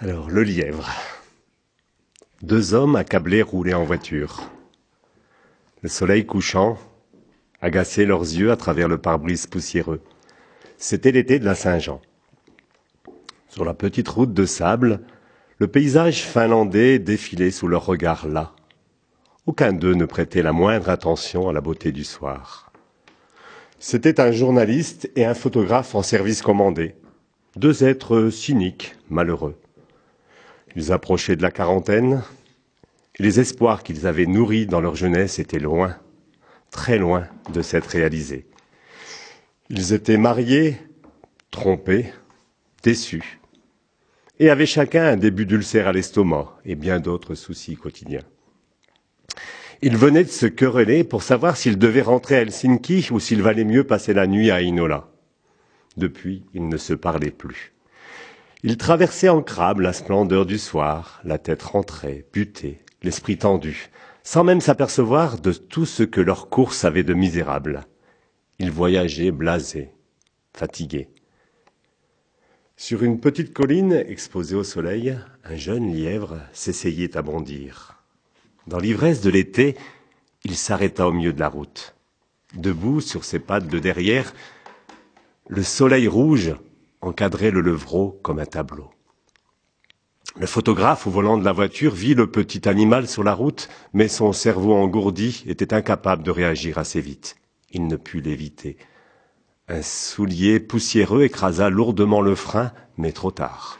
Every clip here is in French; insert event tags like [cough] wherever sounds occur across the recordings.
Alors, le lièvre. Deux hommes accablés roulaient en voiture. Le soleil couchant agaçait leurs yeux à travers le pare-brise poussiéreux. C'était l'été de la Saint-Jean. Sur la petite route de sable, le paysage finlandais défilait sous leurs regards là. Aucun d'eux ne prêtait la moindre attention à la beauté du soir. C'était un journaliste et un photographe en service commandé, deux êtres cyniques, malheureux. Ils approchaient de la quarantaine, les espoirs qu'ils avaient nourris dans leur jeunesse étaient loin, très loin de s'être réalisés. Ils étaient mariés, trompés, déçus, et avaient chacun un début d'ulcère à l'estomac et bien d'autres soucis quotidiens. Ils venaient de se quereller pour savoir s'ils devaient rentrer à Helsinki ou s'il valait mieux passer la nuit à Inola. Depuis, ils ne se parlaient plus. Ils traversaient en crabe la splendeur du soir, la tête rentrée, butée, l'esprit tendu, sans même s'apercevoir de tout ce que leur course avait de misérable. Ils voyageaient blasés, fatigués. Sur une petite colline exposée au soleil, un jeune lièvre s'essayait à bondir. Dans l'ivresse de l'été, il s'arrêta au milieu de la route. Debout sur ses pattes de derrière, le soleil rouge encadrait le levreau comme un tableau. Le photographe au volant de la voiture vit le petit animal sur la route, mais son cerveau engourdi était incapable de réagir assez vite. Il ne put l'éviter. Un soulier poussiéreux écrasa lourdement le frein, mais trop tard.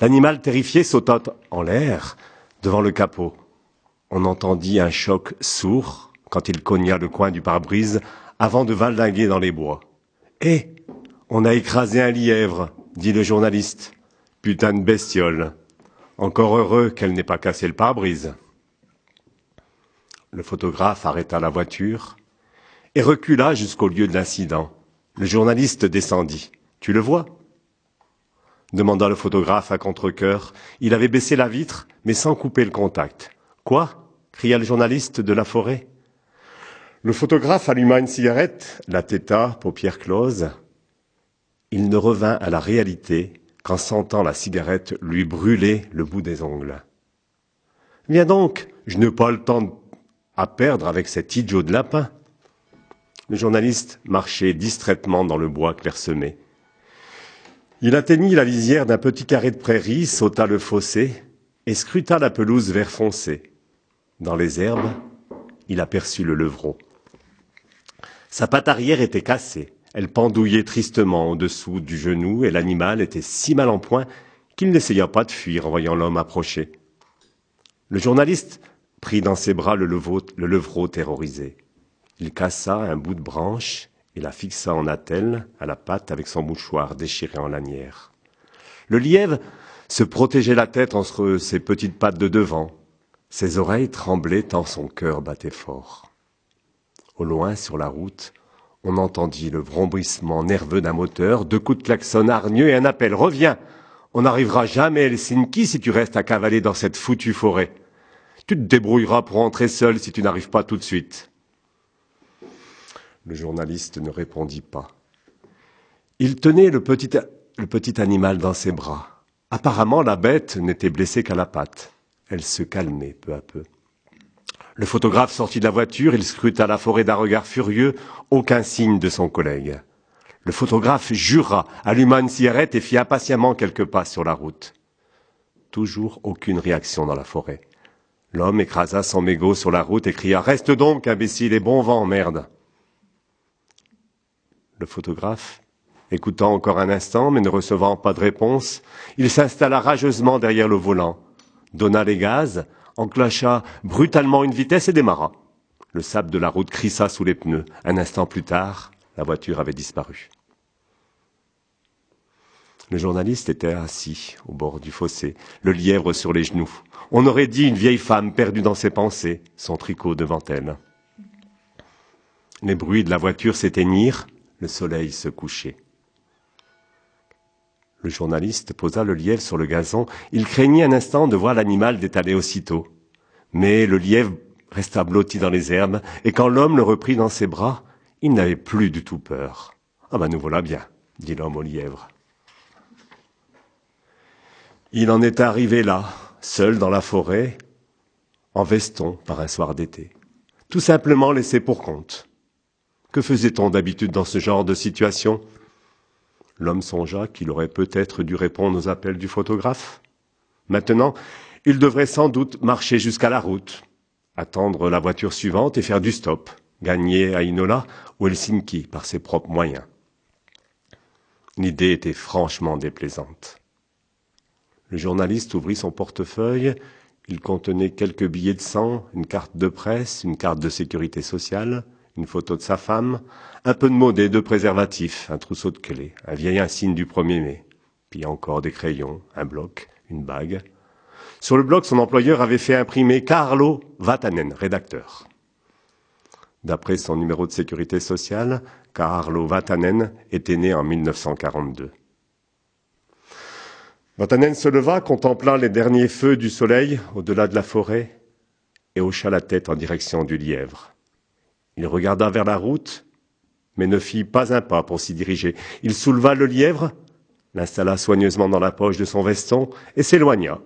L'animal terrifié sauta en l'air devant le capot. On entendit un choc sourd quand il cogna le coin du pare-brise avant de valdinguer dans les bois. Eh on a écrasé un lièvre, dit le journaliste. Putain de bestiole. Encore heureux qu'elle n'ait pas cassé le pare-brise. Le photographe arrêta la voiture et recula jusqu'au lieu de l'incident. Le journaliste descendit. Tu le vois? demanda le photographe à contre-cœur. Il avait baissé la vitre, mais sans couper le contact. Quoi? cria le journaliste de la forêt. Le photographe alluma une cigarette, la têta, paupières closes, il ne revint à la réalité qu'en sentant la cigarette lui brûler le bout des ongles. Viens donc, je n'ai pas le temps à perdre avec cet idiot de lapin. Le journaliste marchait distraitement dans le bois clairsemé. Il atteignit la lisière d'un petit carré de prairie, sauta le fossé et scruta la pelouse vert foncé. Dans les herbes, il aperçut le levreau. Sa patte arrière était cassée. Elle pendouillait tristement au-dessous du genou et l'animal était si mal en point qu'il n'essaya pas de fuir en voyant l'homme approcher. Le journaliste prit dans ses bras le, levreau terrorisé. Il cassa un bout de branche et la fixa en attelle à la patte avec son mouchoir déchiré en lanière. Le lièvre se protégeait la tête entre ses petites pattes de devant. Ses oreilles tremblaient tant son cœur battait fort. Au loin, sur la route, on entendit le vrombissement nerveux d'un moteur, deux coups de klaxon hargneux et un appel. Reviens On n'arrivera jamais à Helsinki si tu restes à cavaler dans cette foutue forêt. Tu te débrouilleras pour entrer seul si tu n'arrives pas tout de suite. Le journaliste ne répondit pas. Il tenait le petit, le petit animal dans ses bras. Apparemment, la bête n'était blessée qu'à la patte. Elle se calmait peu à peu. Le photographe sortit de la voiture, il scruta la forêt d'un regard furieux, aucun signe de son collègue. Le photographe jura, alluma une cigarette et fit impatiemment quelques pas sur la route. Toujours aucune réaction dans la forêt. L'homme écrasa son mégot sur la route et cria Reste donc, imbécile, et bon vent, merde. Le photographe, écoutant encore un instant, mais ne recevant pas de réponse, il s'installa rageusement derrière le volant, donna les gaz, enclencha brutalement une vitesse et démarra. Le sable de la route crissa sous les pneus. Un instant plus tard, la voiture avait disparu. Le journaliste était assis au bord du fossé, le lièvre sur les genoux. On aurait dit une vieille femme perdue dans ses pensées, son tricot devant elle. Les bruits de la voiture s'éteignirent, le soleil se couchait. Le journaliste posa le lièvre sur le gazon. Il craignit un instant de voir l'animal détaler aussitôt. Mais le lièvre resta blotti dans les herbes, et quand l'homme le reprit dans ses bras, il n'avait plus du tout peur. Ah ben nous voilà bien, dit l'homme au lièvre. Il en est arrivé là, seul dans la forêt, en veston par un soir d'été, tout simplement laissé pour compte. Que faisait-on d'habitude dans ce genre de situation? L'homme songea qu'il aurait peut-être dû répondre aux appels du photographe. Maintenant, il devrait sans doute marcher jusqu'à la route, attendre la voiture suivante et faire du stop, gagner à Inola ou Helsinki par ses propres moyens. L'idée était franchement déplaisante. Le journaliste ouvrit son portefeuille. Il contenait quelques billets de sang, une carte de presse, une carte de sécurité sociale, une photo de sa femme, un peu de monnaie, de préservatifs, un trousseau de clés, un vieil insigne du 1er mai, puis encore des crayons, un bloc, une bague. Sur le bloc, son employeur avait fait imprimer Carlo Vatanen, rédacteur. D'après son numéro de sécurité sociale, Carlo Vatanen était né en 1942. Vatanen se leva, contempla les derniers feux du soleil au-delà de la forêt et hocha la tête en direction du lièvre. Il regarda vers la route, mais ne fit pas un pas pour s'y diriger. Il souleva le lièvre, l'installa soigneusement dans la poche de son veston et s'éloigna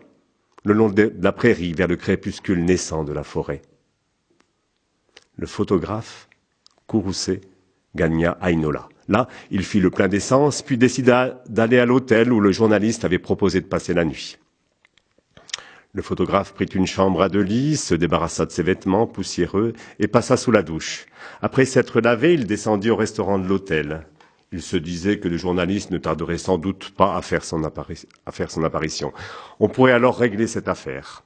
le long de la prairie vers le crépuscule naissant de la forêt. Le photographe, courroucé, gagna Ainola. Là, il fit le plein d'essence, puis décida d'aller à l'hôtel où le journaliste avait proposé de passer la nuit. Le photographe prit une chambre à deux lits, se débarrassa de ses vêtements poussiéreux et passa sous la douche. Après s'être lavé, il descendit au restaurant de l'hôtel. Il se disait que le journaliste ne tarderait sans doute pas à faire, son apparition. On pourrait alors régler cette affaire.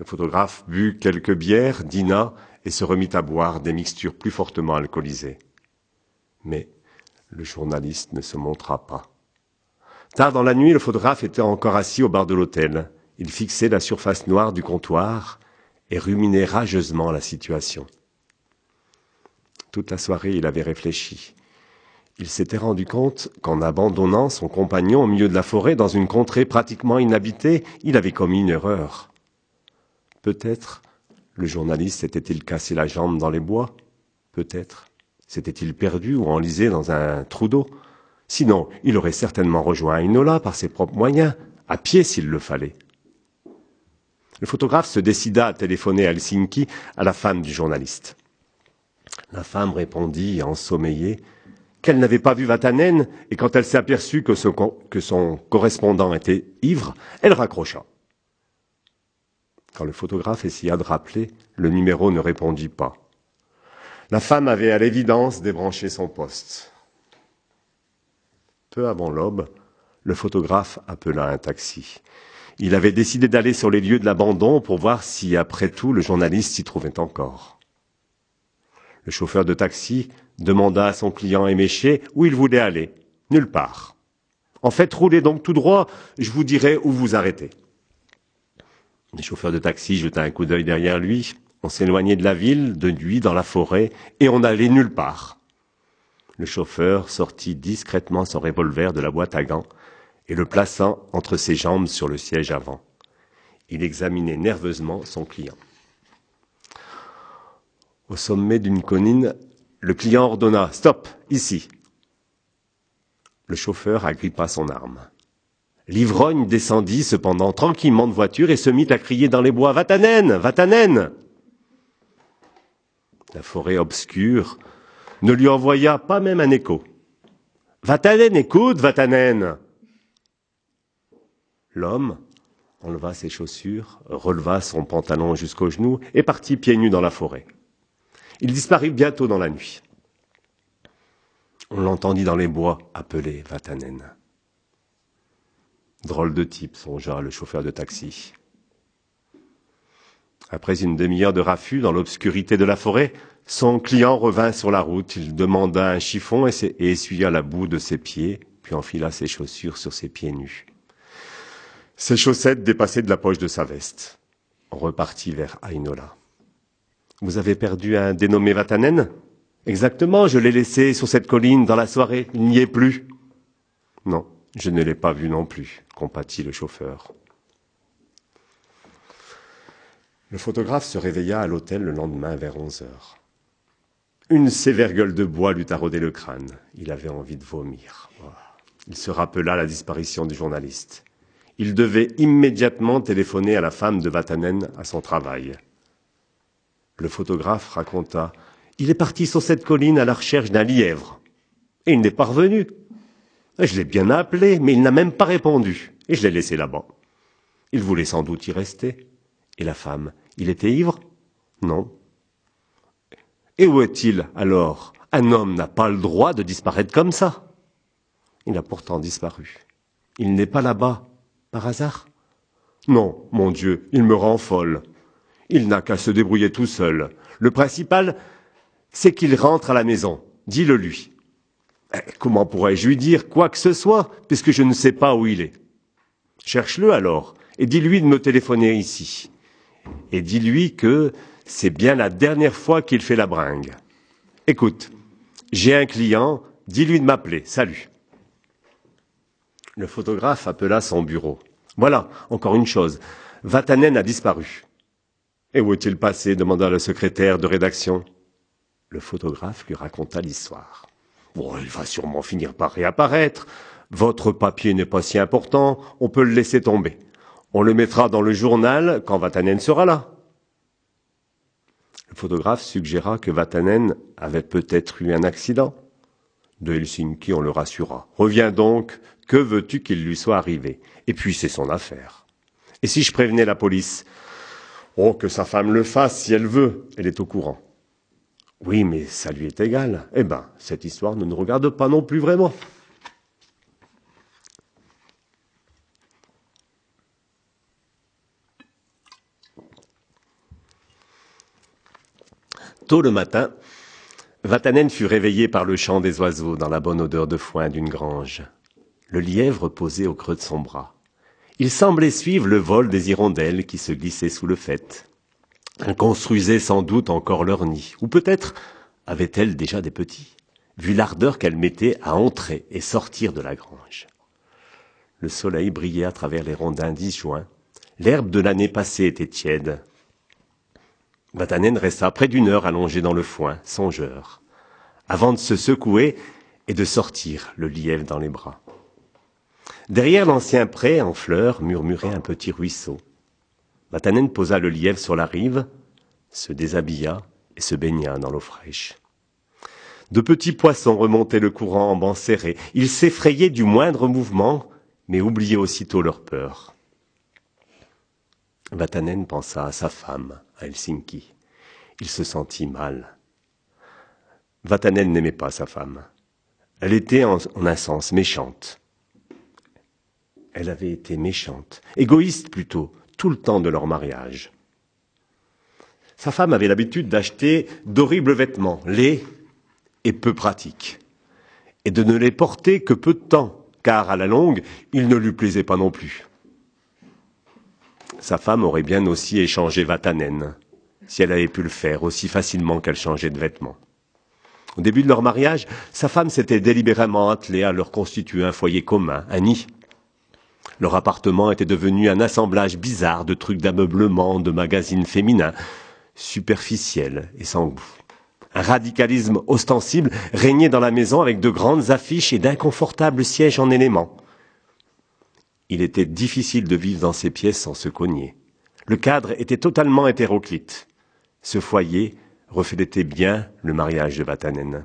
Le photographe but quelques bières, dîna et se remit à boire des mixtures plus fortement alcoolisées. Mais le journaliste ne se montra pas. Tard dans la nuit, le photographe était encore assis au bar de l'hôtel. Il fixait la surface noire du comptoir et ruminait rageusement la situation. Toute la soirée, il avait réfléchi. Il s'était rendu compte qu'en abandonnant son compagnon au milieu de la forêt dans une contrée pratiquement inhabitée, il avait commis une erreur. Peut-être le journaliste s'était-il cassé la jambe dans les bois Peut-être. S'était-il perdu ou enlisé dans un trou d'eau Sinon, il aurait certainement rejoint Inola par ses propres moyens, à pied s'il le fallait. Le photographe se décida à téléphoner à Helsinki à la femme du journaliste. La femme répondit, ensommeillée, qu'elle n'avait pas vu Vatanen, et quand elle s'est aperçue que, que son correspondant était ivre, elle raccrocha. Quand le photographe essaya de rappeler, le numéro ne répondit pas. La femme avait à l'évidence débranché son poste. Peu avant l'aube, le photographe appela un taxi. Il avait décidé d'aller sur les lieux de l'abandon pour voir si, après tout, le journaliste s'y trouvait encore. Le chauffeur de taxi demanda à son client éméché où il voulait aller. Nulle part. En fait, roulez donc tout droit, je vous dirai où vous arrêtez. Le chauffeur de taxi jeta un coup d'œil derrière lui. On s'éloignait de la ville, de nuit, dans la forêt, et on n'allait nulle part. Le chauffeur sortit discrètement son revolver de la boîte à gants et le plaçant entre ses jambes sur le siège avant. Il examinait nerveusement son client. Au sommet d'une colline, le client ordonna Stop, ici. Le chauffeur agrippa son arme. L'ivrogne descendit cependant tranquillement de voiture et se mit à crier dans les bois Vatanen Vatanen La forêt obscure ne lui envoya pas même un écho. Vatanen, écoute, Vatanen L'homme enleva ses chaussures, releva son pantalon jusqu'aux genoux et partit pieds nus dans la forêt. Il disparut bientôt dans la nuit. On l'entendit dans les bois appeler Vatanen. Drôle de type, songea le chauffeur de taxi. Après une demi-heure de raffut dans l'obscurité de la forêt, son client revint sur la route. Il demanda un chiffon et, essuya la boue de ses pieds, puis enfila ses chaussures sur ses pieds nus. Ses chaussettes dépassaient de la poche de sa veste. Repartit vers Ainola. Vous avez perdu un dénommé Vatanen? Exactement, je l'ai laissé sur cette colline dans la soirée. Il n'y est plus. Non, je ne l'ai pas vu non plus, compatit le chauffeur. Le photographe se réveilla à l'hôtel le lendemain vers onze heures. Une sévère gueule de bois lui taraudait le crâne. Il avait envie de vomir. Il se rappela la disparition du journaliste. Il devait immédiatement téléphoner à la femme de Vatanen à son travail. Le photographe raconta Il est parti sur cette colline à la recherche d'un lièvre. Et il n'est pas revenu. Je l'ai bien appelé, mais il n'a même pas répondu. Et je l'ai laissé là-bas. Il voulait sans doute y rester. Et la femme, il était ivre? Non. Et où est-il alors? Un homme n'a pas le droit de disparaître comme ça. Il a pourtant disparu. Il n'est pas là-bas, par hasard? Non, mon Dieu, il me rend folle. Il n'a qu'à se débrouiller tout seul. Le principal, c'est qu'il rentre à la maison. Dis-le lui. Eh, comment pourrais-je lui dire quoi que ce soit, puisque je ne sais pas où il est? Cherche-le alors, et dis-lui de me téléphoner ici. Et dis-lui que c'est bien la dernière fois qu'il fait la bringue. Écoute, j'ai un client, dis-lui de m'appeler. Salut. Le photographe appela son bureau. Voilà, encore une chose. Vatanen a disparu. Et où est-il passé demanda le secrétaire de rédaction. Le photographe lui raconta l'histoire. Bon, il va sûrement finir par réapparaître. Votre papier n'est pas si important, on peut le laisser tomber. On le mettra dans le journal quand Vatanen sera là. Le photographe suggéra que Vatanen avait peut-être eu un accident. De Helsinki, on le rassura. Reviens donc, que veux-tu qu'il lui soit arrivé? Et puis c'est son affaire. Et si je prévenais la police? Oh, que sa femme le fasse si elle veut, elle est au courant. Oui, mais ça lui est égal. Eh ben, cette histoire ne nous regarde pas non plus vraiment. Tôt le matin, Vatanen fut réveillé par le chant des oiseaux dans la bonne odeur de foin d'une grange. Le lièvre posait au creux de son bras. Il semblait suivre le vol des hirondelles qui se glissaient sous le faîte. Elles construisaient sans doute encore leur nid, ou peut-être avaient-elles déjà des petits, vu l'ardeur qu'elles mettaient à entrer et sortir de la grange. Le soleil brillait à travers les rondins disjoints. L'herbe de l'année passée était tiède. Vatanen resta près d'une heure allongé dans le foin, songeur, avant de se secouer et de sortir le lièvre dans les bras. Derrière l'ancien pré en fleurs murmurait un petit ruisseau. Vatanen posa le lièvre sur la rive, se déshabilla et se baigna dans l'eau fraîche. De petits poissons remontaient le courant en banc serré. Ils s'effrayaient du moindre mouvement, mais oubliaient aussitôt leur peur. Vatanen pensa à sa femme, à Helsinki. Il se sentit mal. Vatanen n'aimait pas sa femme. Elle était en, en, un sens méchante. Elle avait été méchante, égoïste plutôt, tout le temps de leur mariage. Sa femme avait l'habitude d'acheter d'horribles vêtements, laids et peu pratiques, et de ne les porter que peu de temps, car à la longue, ils ne lui plaisaient pas non plus. Sa femme aurait bien aussi échangé Vatanen, si elle avait pu le faire aussi facilement qu'elle changeait de vêtements. Au début de leur mariage, sa femme s'était délibérément attelée à leur constituer un foyer commun, un nid. Leur appartement était devenu un assemblage bizarre de trucs d'ameublement, de magazines féminins, superficiels et sans goût. Un radicalisme ostensible régnait dans la maison avec de grandes affiches et d'inconfortables sièges en éléments. Il était difficile de vivre dans ces pièces sans se cogner. Le cadre était totalement hétéroclite. Ce foyer reflétait bien le mariage de Vatanen.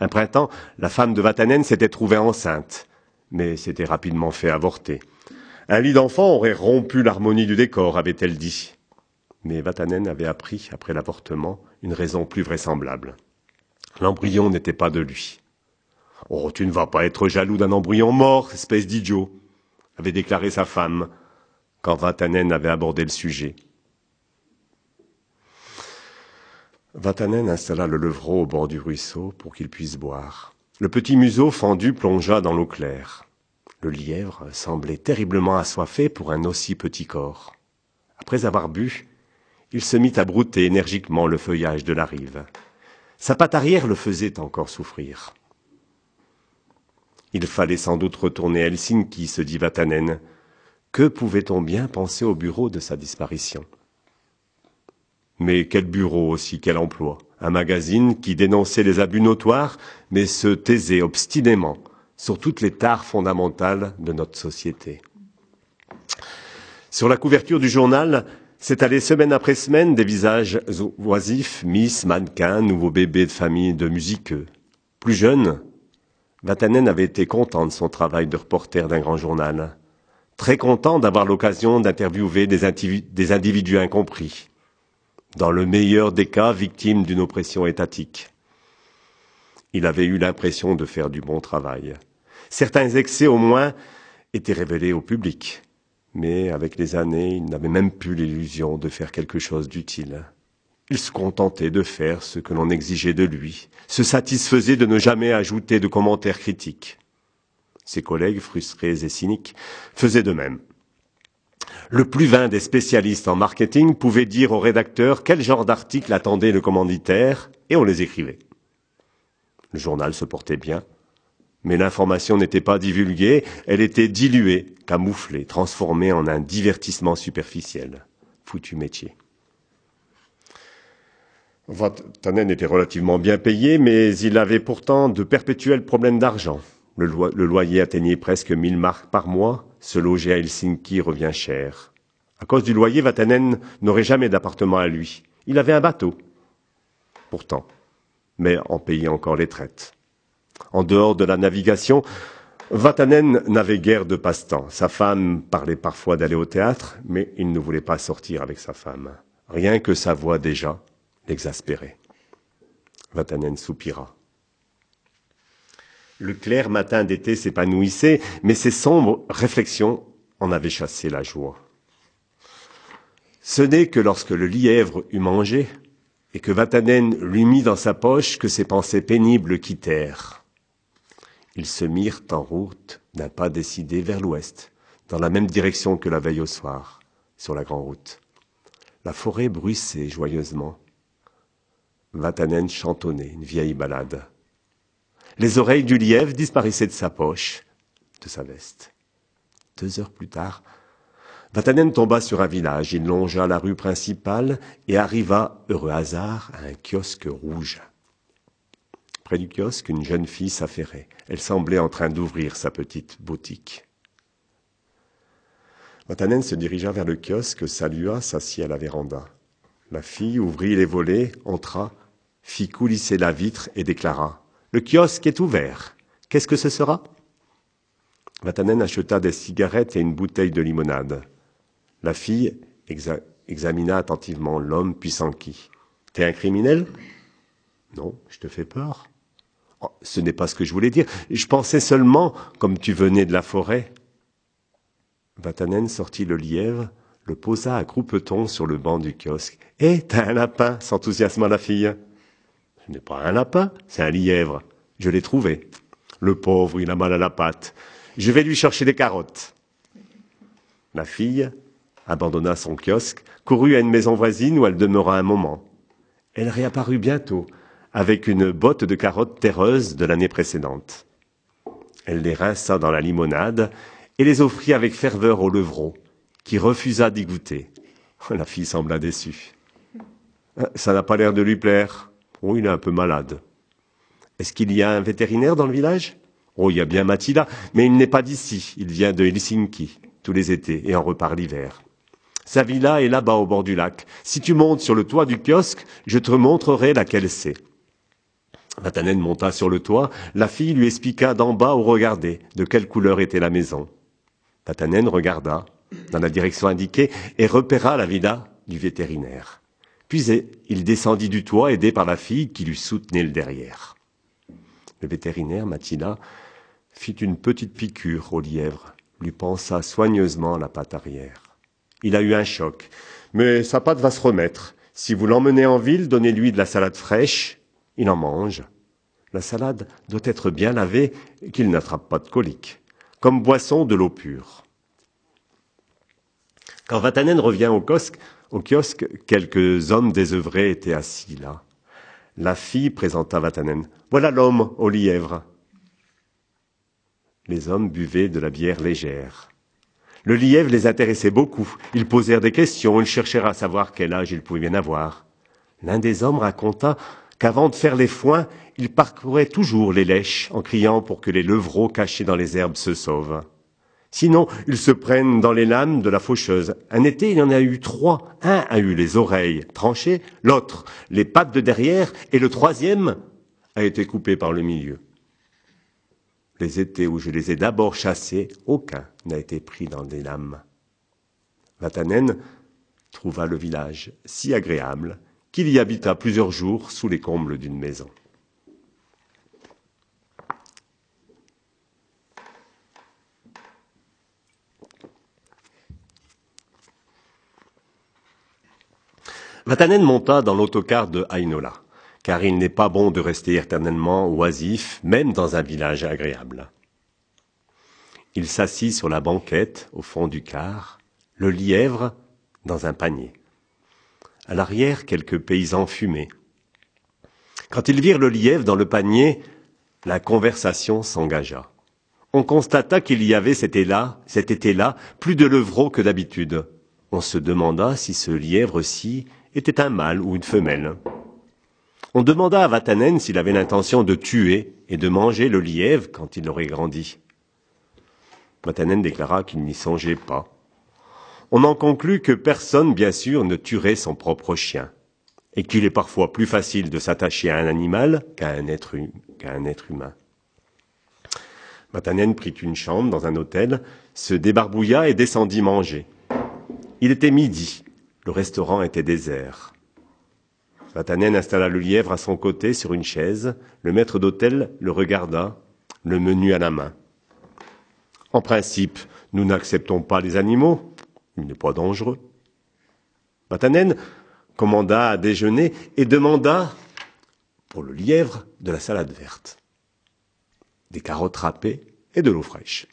Un printemps, la femme de Vatanen s'était trouvée enceinte, mais s'était rapidement fait avorter. Un lit d'enfant aurait rompu l'harmonie du décor, avait-elle dit. Mais Vatanen avait appris, après l'avortement, une raison plus vraisemblable. L'embryon n'était pas de lui. Oh, tu ne vas pas être jaloux d'un embryon mort, espèce d'idiot avait déclaré sa femme quand Vatanen avait abordé le sujet. Vatanen installa le levreau au bord du ruisseau pour qu'il puisse boire. Le petit museau fendu plongea dans l'eau claire. Le lièvre semblait terriblement assoiffé pour un aussi petit corps. Après avoir bu, il se mit à brouter énergiquement le feuillage de la rive. Sa patte arrière le faisait encore souffrir. Il fallait sans doute retourner à Helsinki, se dit Vatanen. Que pouvait-on bien penser au bureau de sa disparition? Mais quel bureau aussi, quel emploi? Un magazine qui dénonçait les abus notoires, mais se taisait obstinément sur toutes les tares fondamentales de notre société. Sur la couverture du journal, s'étalaient semaine après semaine des visages oisifs, miss, mannequins, nouveaux bébés de famille de musiqueux. Plus jeune, Vatanen avait été content de son travail de reporter d'un grand journal, très content d'avoir l'occasion d'interviewer des, des individus incompris, dans le meilleur des cas victimes d'une oppression étatique. Il avait eu l'impression de faire du bon travail. Certains excès, au moins, étaient révélés au public. Mais avec les années, il n'avait même plus l'illusion de faire quelque chose d'utile. Il se contentait de faire ce que l'on exigeait de lui, se satisfaisait de ne jamais ajouter de commentaires critiques. Ses collègues, frustrés et cyniques, faisaient de même. Le plus vain des spécialistes en marketing pouvait dire au rédacteur quel genre d'article attendait le commanditaire, et on les écrivait. Le journal se portait bien, mais l'information n'était pas divulguée, elle était diluée, camouflée, transformée en un divertissement superficiel. Foutu métier. Vatanen était relativement bien payé, mais il avait pourtant de perpétuels problèmes d'argent. Le, loyer atteignait presque 1000 marques par mois. Se loger à Helsinki revient cher. À cause du loyer, Vatanen n'aurait jamais d'appartement à lui. Il avait un bateau. Pourtant, mais en payait encore les traites. En dehors de la navigation, Vatanen n'avait guère de passe-temps. Sa femme parlait parfois d'aller au théâtre, mais il ne voulait pas sortir avec sa femme. Rien que sa voix déjà l'exaspérait. Vatanen soupira. Le clair matin d'été s'épanouissait, mais ses sombres réflexions en avaient chassé la joie. Ce n'est que lorsque le lièvre eut mangé et que Vatanen lui mit dans sa poche que ses pensées pénibles quittèrent. Ils se mirent en route d'un pas décidé vers l'ouest, dans la même direction que la veille au soir, sur la grande route. La forêt bruissait joyeusement. Vatanen chantonnait une vieille ballade. Les oreilles du lièvre disparaissaient de sa poche, de sa veste. Deux heures plus tard, Vatanen tomba sur un village. Il longea la rue principale et arriva, heureux hasard, à un kiosque rouge. Près du kiosque, une jeune fille s'affairait. Elle semblait en train d'ouvrir sa petite boutique. Vatanen se dirigea vers le kiosque, salua, s'assit à la véranda. La fille ouvrit les volets, entra, fit coulisser la vitre et déclara Le kiosque est ouvert. Qu'est-ce que ce sera? Vatanen acheta des cigarettes et une bouteille de limonade. La fille examina attentivement l'homme puis s'enquit. T'es un criminel? Non, je te fais peur. Oh, ce n'est pas ce que je voulais dire. Je pensais seulement, comme tu venais de la forêt. Vatanen sortit le lièvre, le posa à groupeton sur le banc du kiosque. Eh, t'as un lapin s'enthousiasma la fille. Ce n'est pas un lapin, c'est un lièvre. Je l'ai trouvé. Le pauvre, il a mal à la patte. Je vais lui chercher des carottes. La fille abandonna son kiosque, courut à une maison voisine où elle demeura un moment. Elle réapparut bientôt, avec une botte de carottes terreuses de l'année précédente. Elle les rinça dans la limonade et les offrit avec ferveur au levreau, qui refusa d'y goûter. [laughs] La fille sembla déçue. Euh, ça n'a pas l'air de lui plaire. Oh, il est un peu malade. Est-ce qu'il y a un vétérinaire dans le village? Oh, il y a bien Mathilda, mais il n'est pas d'ici. Il vient de Helsinki, tous les étés, et en repart l'hiver. Sa villa est là-bas au bord du lac. Si tu montes sur le toit du kiosque, je te montrerai laquelle c'est. Vatanen monta sur le toit. La fille lui expliqua d'en bas où regarder de quelle couleur était la maison. Vatanen regarda dans la direction indiquée et repéra la villa du vétérinaire. Puis il descendit du toit aidé par la fille qui lui soutenait le derrière. Le vétérinaire, Mathilda, fit une petite piqûre au lièvre, lui pensa soigneusement la patte arrière. Il a eu un choc. Mais sa patte va se remettre. Si vous l'emmenez en ville, donnez-lui de la salade fraîche. Il en mange. La salade doit être bien lavée qu'il n'attrape pas de colique. Comme boisson, de l'eau pure. Quand Vatanen revient au kiosque, au kiosque, quelques hommes désœuvrés étaient assis là. La fille présenta Vatanen. Voilà l'homme au lièvre. Les hommes buvaient de la bière légère. Le lièvre les intéressait beaucoup. Ils posèrent des questions, ils cherchèrent à savoir quel âge il pouvait bien avoir. L'un des hommes raconta qu'avant de faire les foins, il parcourait toujours les lèches en criant pour que les levreaux cachés dans les herbes se sauvent. Sinon, ils se prennent dans les lames de la faucheuse. Un été, il y en a eu trois. Un a eu les oreilles tranchées, l'autre les pattes de derrière, et le troisième a été coupé par le milieu. Les étés où je les ai d'abord chassés, aucun n'a été pris dans des lames. Vatanen trouva le village si agréable qu'il y habita plusieurs jours sous les combles d'une maison. Vatanen monta dans l'autocar de Ainola, car il n'est pas bon de rester éternellement oisif, même dans un village agréable. Il s'assit sur la banquette au fond du car, le lièvre dans un panier. À l'arrière, quelques paysans fumaient. Quand ils virent le lièvre dans le panier, la conversation s'engagea. On constata qu'il y avait cet été-là, plus de levreaux que d'habitude. On se demanda si ce lièvre-ci était un mâle ou une femelle. On demanda à Vatanen s'il avait l'intention de tuer et de manger le lièvre quand il aurait grandi. Vatanen déclara qu'il n'y songeait pas. On en conclut que personne, bien sûr, ne tuerait son propre chien, et qu'il est parfois plus facile de s'attacher à un animal qu'à un, un être humain. Vatanen prit une chambre dans un hôtel, se débarbouilla et descendit manger. Il était midi. Le restaurant était désert. Vatanen installa le lièvre à son côté sur une chaise. Le maître d'hôtel le regarda, le menu à la main. En principe, nous n'acceptons pas les animaux. Il n'est pas dangereux. Vatanen commanda à déjeuner et demanda pour le lièvre de la salade verte, des carottes râpées et de l'eau fraîche.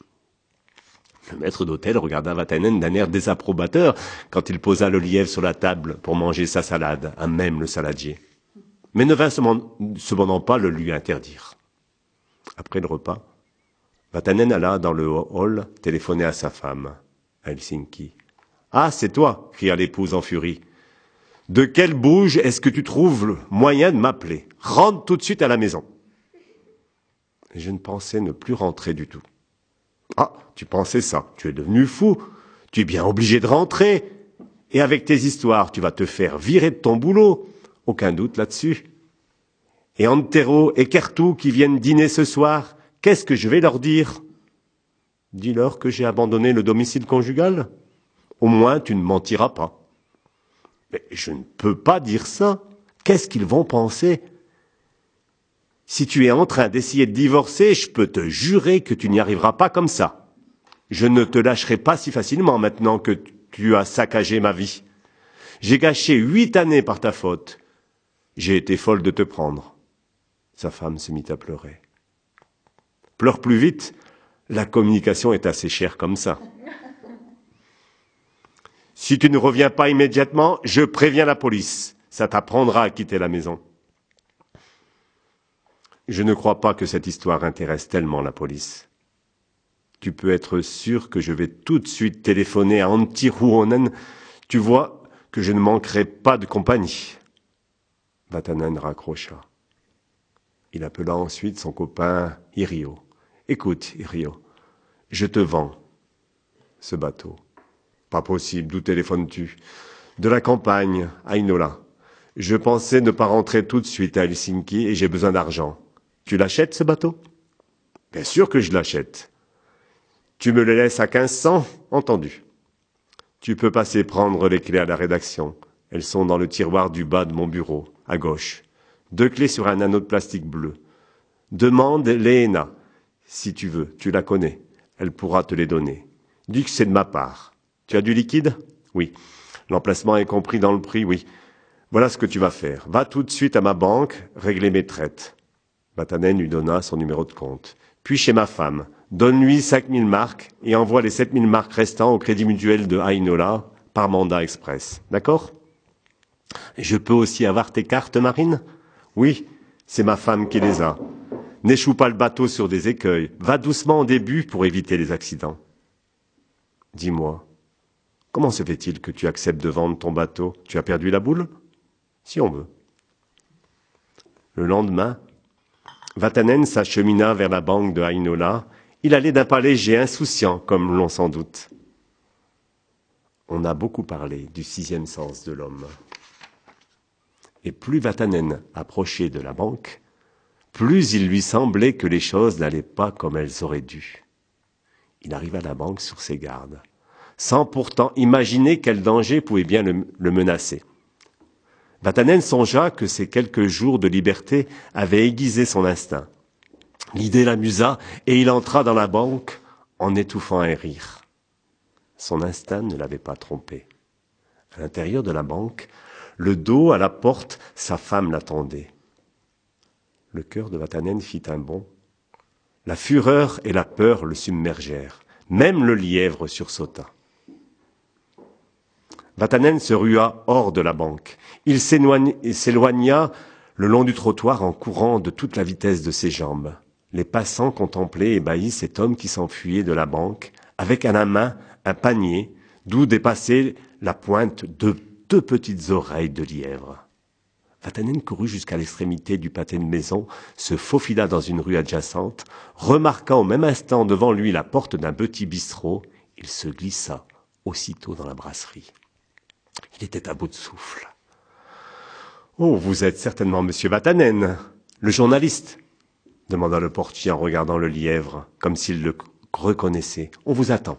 Le maître d'hôtel regarda Vatanen d'un air désapprobateur quand il posa le lièvre sur la table pour manger sa salade, à même le saladier. Mais ne vint cependant pas le lui interdire. Après le repas, Vatanen alla dans le hall téléphoner à sa femme, à Helsinki. Ah, c'est toi, cria l'épouse en furie. De quelle bouge est-ce que tu trouves le moyen de m'appeler? Rentre tout de suite à la maison. Je ne pensais ne plus rentrer du tout. Ah, tu pensais ça, tu es devenu fou, tu es bien obligé de rentrer. Et avec tes histoires, tu vas te faire virer de ton boulot. Aucun doute là-dessus. Et Antero et Kertou qui viennent dîner ce soir, qu'est-ce que je vais leur dire? Dis-leur que j'ai abandonné le domicile conjugal. Au moins, tu ne mentiras pas. Mais je ne peux pas dire ça. Qu'est-ce qu'ils vont penser? Si tu es en train d'essayer de divorcer, je peux te jurer que tu n'y arriveras pas comme ça. Je ne te lâcherai pas si facilement maintenant que tu as saccagé ma vie. J'ai gâché huit années par ta faute. J'ai été folle de te prendre. Sa femme se mit à pleurer. Pleure plus vite, la communication est assez chère comme ça. Si tu ne reviens pas immédiatement, je préviens la police. Ça t'apprendra à quitter la maison. Je ne crois pas que cette histoire intéresse tellement la police. Tu peux être sûr que je vais tout de suite téléphoner à Antti Ruonen. Tu vois que je ne manquerai pas de compagnie. Vatanen raccrocha. Il appela ensuite son copain Irio. Écoute, Irio, je te vends ce bateau. Pas possible, d'où téléphones-tu? De la campagne, à Inola. Je pensais ne pas rentrer tout de suite à Helsinki et j'ai besoin d'argent. Tu l'achètes, ce bateau? Bien sûr que je l'achète. Tu me le laisses à 1500 Entendu. Tu peux passer prendre les clés à la rédaction. Elles sont dans le tiroir du bas de mon bureau, à gauche. Deux clés sur un anneau de plastique bleu. Demande Léna. Si tu veux, tu la connais. Elle pourra te les donner. Dis que c'est de ma part. Tu as du liquide? Oui. L'emplacement est compris dans le prix, oui. Voilà ce que tu vas faire. Va tout de suite à ma banque, régler mes traites. Vatanen lui donna son numéro de compte. Puis chez ma femme, donne-lui 5000 marques et envoie les 7000 marques restants au crédit mutuel de Ainola par mandat express. D'accord? Je peux aussi avoir tes cartes, Marine? Oui, c'est ma femme qui les a. N'échoue pas le bateau sur des écueils. Va doucement au début pour éviter les accidents. Dis-moi, comment se fait-il que tu acceptes de vendre ton bateau? Tu as perdu la boule? Si on veut. Le lendemain, Vatanen s'achemina vers la banque de Hainola Il allait d'un pas léger, insouciant, comme l'on sans doute. On a beaucoup parlé du sixième sens de l'homme. Et plus Vatanen approchait de la banque, plus il lui semblait que les choses n'allaient pas comme elles auraient dû. Il arriva à la banque sur ses gardes, sans pourtant imaginer quel danger pouvait bien le menacer. Vatanen songea que ces quelques jours de liberté avaient aiguisé son instinct. L'idée l'amusa et il entra dans la banque en étouffant un rire. Son instinct ne l'avait pas trompé. À l'intérieur de la banque, le dos à la porte, sa femme l'attendait. Le cœur de Vatanen fit un bond. La fureur et la peur le submergèrent. Même le lièvre sursauta. Vatanen se rua hors de la banque. Il s'éloigna le long du trottoir en courant de toute la vitesse de ses jambes. Les passants contemplaient ébahis cet homme qui s'enfuyait de la banque, avec à la main un panier d'où dépassait la pointe de deux petites oreilles de lièvre. Vatanen courut jusqu'à l'extrémité du pâté de maison, se faufila dans une rue adjacente, remarquant au même instant devant lui la porte d'un petit bistrot, il se glissa aussitôt dans la brasserie. Il était à bout de souffle. Oh, vous êtes certainement monsieur Vatanen, le journaliste, demanda le portier en regardant le lièvre, comme s'il le reconnaissait. On vous attend.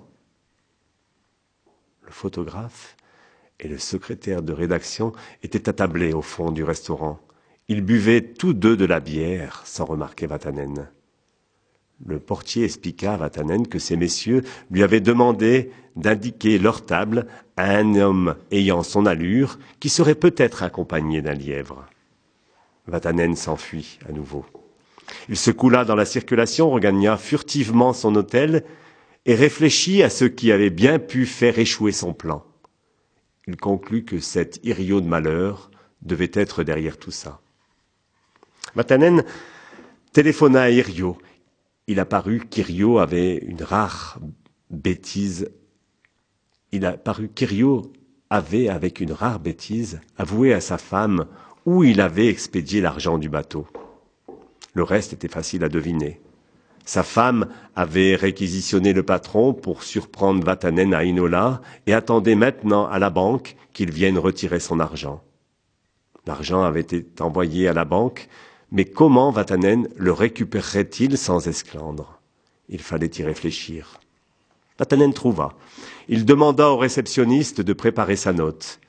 Le photographe et le secrétaire de rédaction étaient attablés au fond du restaurant. Ils buvaient tous deux de la bière, sans remarquer Vatanen. Le portier expliqua à Vatanen que ces messieurs lui avaient demandé d'indiquer leur table à un homme ayant son allure, qui serait peut-être accompagné d'un lièvre. Vatanen s'enfuit à nouveau. Il se coula dans la circulation, regagna furtivement son hôtel et réfléchit à ce qui avait bien pu faire échouer son plan. Il conclut que cet Irio de malheur devait être derrière tout ça. Vatanen téléphona à Irio il apparut qu'Irio avait une rare bêtise. Il a paru avait, avec une rare bêtise, avoué à sa femme où il avait expédié l'argent du bateau. Le reste était facile à deviner. Sa femme avait réquisitionné le patron pour surprendre Vatanen à Inola et attendait maintenant à la banque qu'il vienne retirer son argent. L'argent avait été envoyé à la banque, mais comment Vatanen le récupérerait-il sans esclandre? Il fallait y réfléchir. Vatanen trouva. Il demanda au réceptionniste de préparer sa note,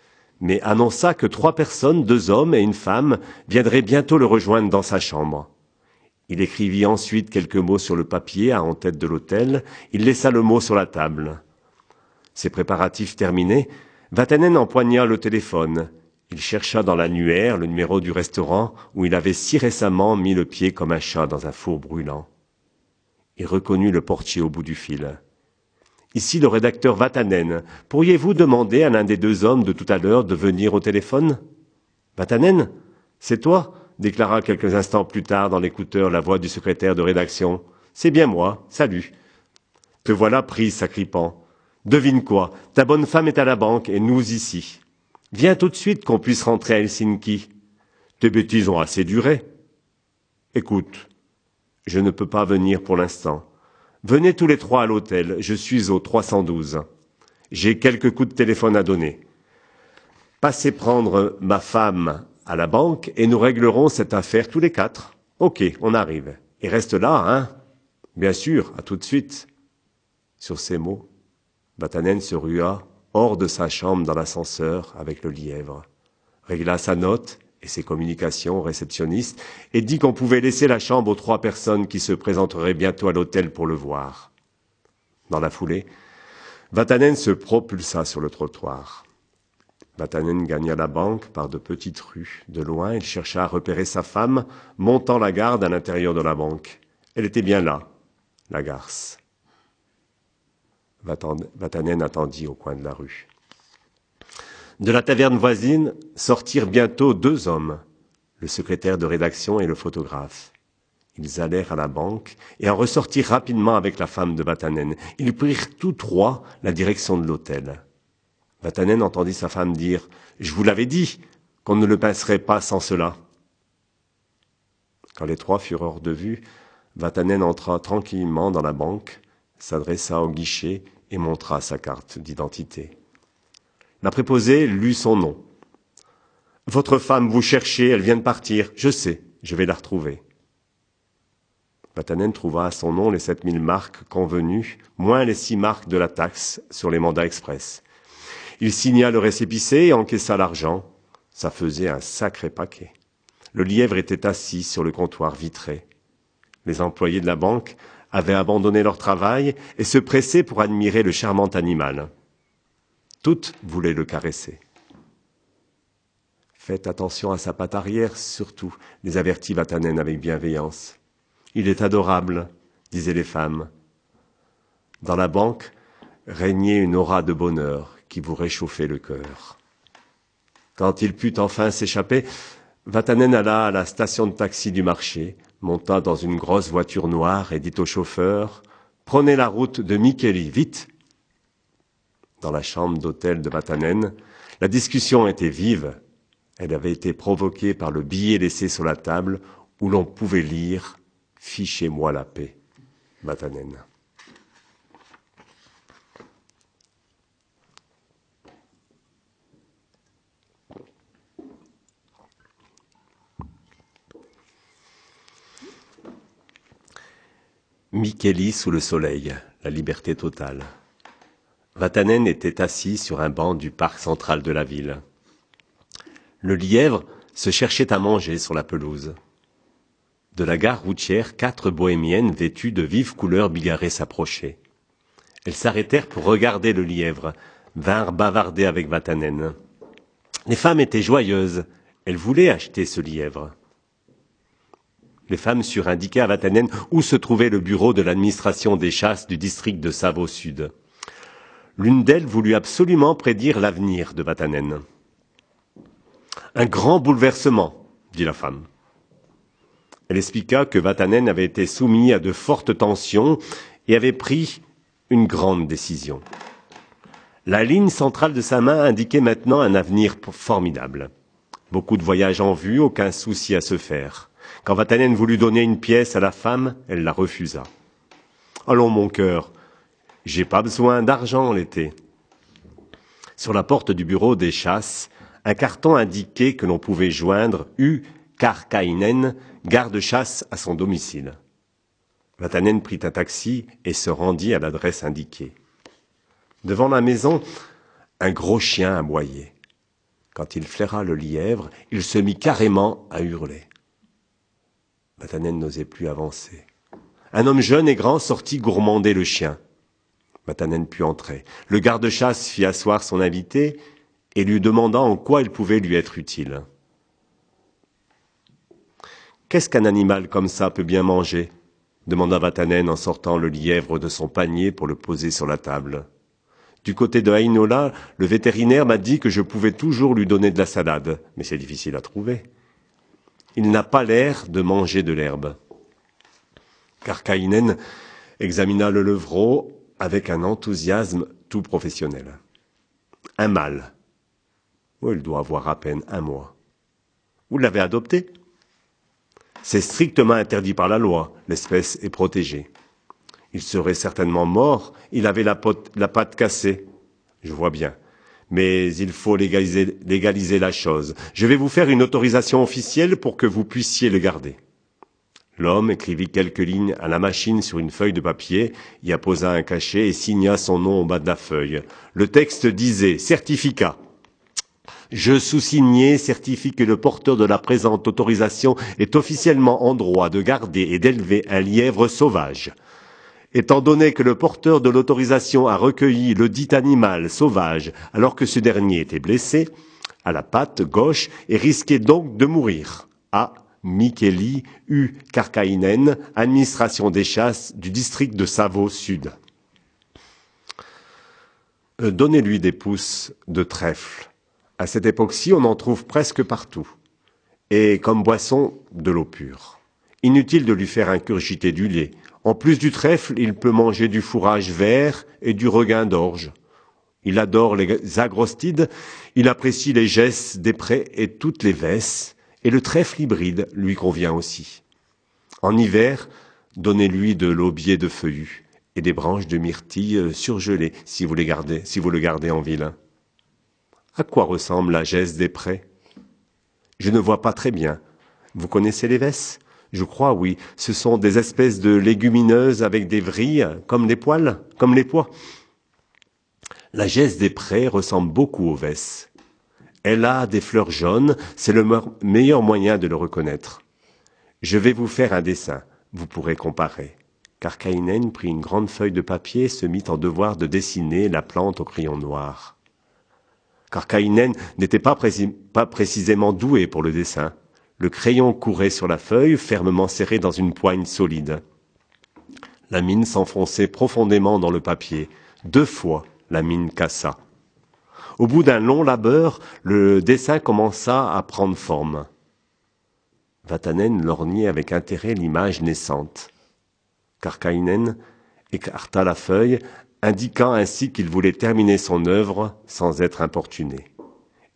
mais annonça que trois personnes, deux hommes et une femme, viendraient bientôt le rejoindre dans sa chambre. Il écrivit ensuite quelques mots sur le papier à en tête de l'hôtel. Il laissa le mot sur la table. Ses préparatifs terminés, Vatanen empoigna le téléphone. Il chercha dans l'annuaire le numéro du restaurant où il avait si récemment mis le pied comme un chat dans un four brûlant. Il reconnut le portier au bout du fil. Ici le rédacteur Vatanen. Pourriez-vous demander à l'un des deux hommes de tout à l'heure de venir au téléphone? Vatanen C'est toi? déclara quelques instants plus tard dans l'écouteur la voix du secrétaire de rédaction. C'est bien moi, salut. Te voilà prise, sacripant. Devine quoi, ta bonne femme est à la banque et nous ici. Viens tout de suite qu'on puisse rentrer à Helsinki. Tes bêtises ont assez duré. Écoute, je ne peux pas venir pour l'instant. Venez tous les trois à l'hôtel, je suis au 312. J'ai quelques coups de téléphone à donner. Passez prendre ma femme à la banque et nous réglerons cette affaire tous les quatre. Ok, on arrive. Et reste là, hein Bien sûr, à tout de suite. Sur ces mots, Batanen se rua hors de sa chambre dans l'ascenseur avec le lièvre, régla sa note et ses communications au réceptionniste et dit qu'on pouvait laisser la chambre aux trois personnes qui se présenteraient bientôt à l'hôtel pour le voir. Dans la foulée, Vatanen se propulsa sur le trottoir. Vatanen gagna la banque par de petites rues. De loin, il chercha à repérer sa femme, montant la garde à l'intérieur de la banque. Elle était bien là, la garce. Vatanen attendit au coin de la rue. De la taverne voisine sortirent bientôt deux hommes, le secrétaire de rédaction et le photographe. Ils allèrent à la banque et en ressortirent rapidement avec la femme de Vatanen. Ils prirent tous trois la direction de l'hôtel. Vatanen entendit sa femme dire Je vous l'avais dit qu'on ne le passerait pas sans cela. Quand les trois furent hors de vue, Vatanen entra tranquillement dans la banque, s'adressa au guichet et montra sa carte d'identité. La préposée lut son nom. Votre femme, vous cherchez, elle vient de partir. Je sais, je vais la retrouver. Vatanen trouva à son nom les 7000 marques convenues, moins les six marques de la taxe sur les mandats express. Il signa le récépissé et encaissa l'argent. Ça faisait un sacré paquet. Le lièvre était assis sur le comptoir vitré. Les employés de la banque avaient abandonné leur travail et se pressaient pour admirer le charmant animal. Toutes voulaient le caresser. Faites attention à sa patte arrière, surtout, les avertit Vatanen avec bienveillance. Il est adorable, disaient les femmes. Dans la banque régnait une aura de bonheur qui vous réchauffait le cœur. Quand il put enfin s'échapper, Vatanen alla à la station de taxi du marché, monta dans une grosse voiture noire et dit au chauffeur Prenez la route de Mikeli, vite Dans la chambre d'hôtel de Vatanen, la discussion était vive elle avait été provoquée par le billet laissé sur la table où l'on pouvait lire Fichez-moi la paix, Matanen. Mikeli sous le soleil, la liberté totale. Vatanen était assis sur un banc du parc central de la ville. Le lièvre se cherchait à manger sur la pelouse. De la gare routière, quatre bohémiennes vêtues de vives couleurs bigarrées s'approchaient. Elles s'arrêtèrent pour regarder le lièvre, vinrent bavarder avec Vatanen. Les femmes étaient joyeuses, elles voulaient acheter ce lièvre. Les femmes surent indiquer à Vatanen où se trouvait le bureau de l'administration des chasses du district de Savo Sud. L'une d'elles voulut absolument prédire l'avenir de Vatanen. Un grand bouleversement, dit la femme. Elle expliqua que Vatanen avait été soumis à de fortes tensions et avait pris une grande décision. La ligne centrale de sa main indiquait maintenant un avenir formidable. Beaucoup de voyages en vue, aucun souci à se faire. Quand Vatanen voulut donner une pièce à la femme, elle la refusa. Allons, mon cœur, j'ai pas besoin d'argent l'été. Sur la porte du bureau des chasses, un carton indiquait que l'on pouvait joindre U. Karkainen, garde-chasse à son domicile. Vatanen prit un taxi et se rendit à l'adresse indiquée. Devant la maison, un gros chien aboyait. Quand il flaira le lièvre, il se mit carrément à hurler. Vatanen n'osait plus avancer. Un homme jeune et grand sortit gourmander le chien. Vatanen put entrer. Le garde-chasse fit asseoir son invité et lui demanda en quoi il pouvait lui être utile. Qu'est-ce qu'un animal comme ça peut bien manger? demanda Vatanen en sortant le lièvre de son panier pour le poser sur la table. Du côté de Hainola, le vétérinaire m'a dit que je pouvais toujours lui donner de la salade, mais c'est difficile à trouver. Il n'a pas l'air de manger de l'herbe. Karkainen examina le levreau avec un enthousiasme tout professionnel. Un mâle, Oh, il doit avoir à peine un mois. Vous l'avez adopté? C'est strictement interdit par la loi. L'espèce est protégée. Il serait certainement mort. Il avait la, patte cassée. Je vois bien. Mais il faut légaliser, la chose. Je vais vous faire une autorisation officielle pour que vous puissiez le garder. L'homme écrivit quelques lignes à la machine sur une feuille de papier, y apposa un cachet et signa son nom au bas de la feuille. Le texte disait Certificat. Je sous-signais certifie que le porteur de la présente autorisation est officiellement en droit de garder et d'élever un lièvre sauvage. Étant donné que le porteur de l'autorisation a recueilli le dit animal sauvage alors que ce dernier était blessé à la patte gauche et risquait donc de mourir. A. Mikeli U. Karkainen, administration des chasses du district de Savo Sud. Euh, donnez-lui des pousses de trèfle à cette époque-ci, on en trouve presque partout. Et comme boisson, de l'eau pure. Inutile de lui faire incurgiter du lait. En plus du trèfle, il peut manger du fourrage vert et du regain d'orge. Il adore les agrostides, il apprécie les gesses des prés et toutes les vesses, et le trèfle hybride lui convient aussi. En hiver, Donnez-lui de l'aubier de feuillus et des branches de myrtille surgelées si vous les gardez, si vous le gardez en ville. À quoi ressemble la geste des prés? Je ne vois pas très bien. Vous connaissez les vesses? Je crois, oui. Ce sont des espèces de légumineuses avec des vrilles, comme les poils, comme les pois. La geste des prés ressemble beaucoup aux vesses. Elle a des fleurs jaunes, c'est le meilleur moyen de le reconnaître. Je vais vous faire un dessin, vous pourrez comparer. Car Kainen prit une grande feuille de papier et se mit en devoir de dessiner la plante au crayon noir. Car Kainen n'était pas, pas précisément doué pour le dessin. Le crayon courait sur la feuille, fermement serré dans une poigne solide. La mine s'enfonçait profondément dans le papier. Deux fois, la mine cassa. Au bout d'un long labeur, le dessin commença à prendre forme. Vatanen lorgnait avec intérêt l'image naissante. Karkainen écarta la feuille, indiquant ainsi qu'il voulait terminer son œuvre sans être importuné.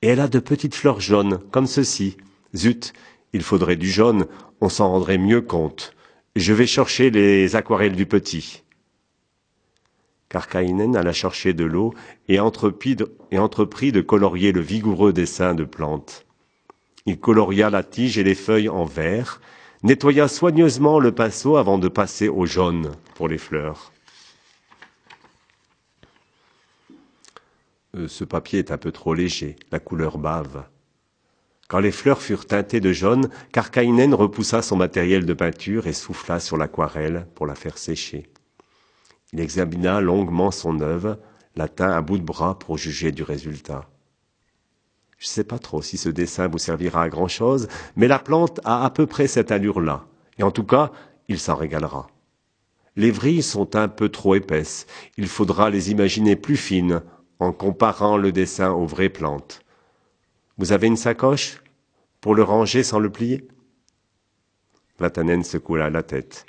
Et elle a de petites fleurs jaunes, comme ceci. Zut, il faudrait du jaune, on s'en rendrait mieux compte. Je vais chercher les aquarelles du petit. Karkainen alla chercher de l'eau et entreprit, de, colorier le vigoureux dessin de plantes. Il coloria la tige et les feuilles en vert, nettoya soigneusement le pinceau avant de passer au jaune pour les fleurs. Euh, ce papier est un peu trop léger, la couleur bave. Quand les fleurs furent teintées de jaune, Karkainen repoussa son matériel de peinture et souffla sur l'aquarelle pour la faire sécher. Il examina longuement son œuvre, la tint à bout de bras pour juger du résultat. Je ne sais pas trop si ce dessin vous servira à grand chose, mais la plante a à peu près cette allure-là, et en tout cas, il s'en régalera. Les vrilles sont un peu trop épaisses, il faudra les imaginer plus fines en comparant le dessin aux vraies plantes. Vous avez une sacoche pour le ranger sans le plier? Vatanen secoua la tête.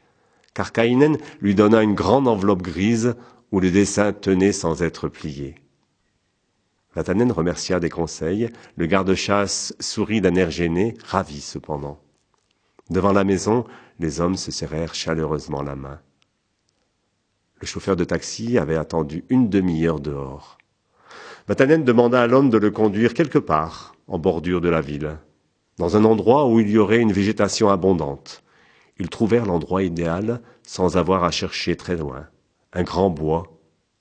Karkainen lui donna une grande enveloppe grise où le dessin tenait sans être plié. Vatanen remercia des conseils, le garde-chasse sourit d'un air gêné, ravi cependant. Devant la maison, les hommes se serrèrent chaleureusement la main. Le chauffeur de taxi avait attendu une demi-heure dehors. Vatanen demanda à l'homme de le conduire quelque part, en bordure de la ville, dans un endroit où il y aurait une végétation abondante. Ils trouvèrent l'endroit idéal sans avoir à chercher très loin. Un grand bois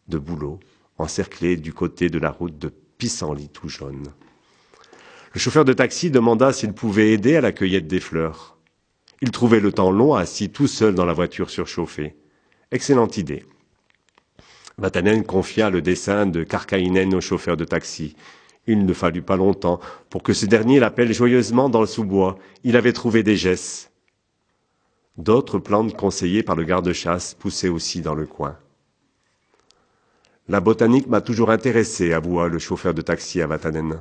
de bouleaux encerclé du côté de la route de pissenlit tout jaune. Le chauffeur de taxi demanda s'il pouvait aider à la cueillette des fleurs. Il trouvait le temps long assis tout seul dans la voiture surchauffée. Excellente idée. Vatanen confia le dessin de Karkainen au chauffeur de taxi. Il ne fallut pas longtemps pour que ce dernier l'appelle joyeusement dans le sous-bois. Il avait trouvé des gesses. D'autres plantes conseillées par le garde-chasse poussaient aussi dans le coin. La botanique m'a toujours intéressé, avoua le chauffeur de taxi à Vatanen.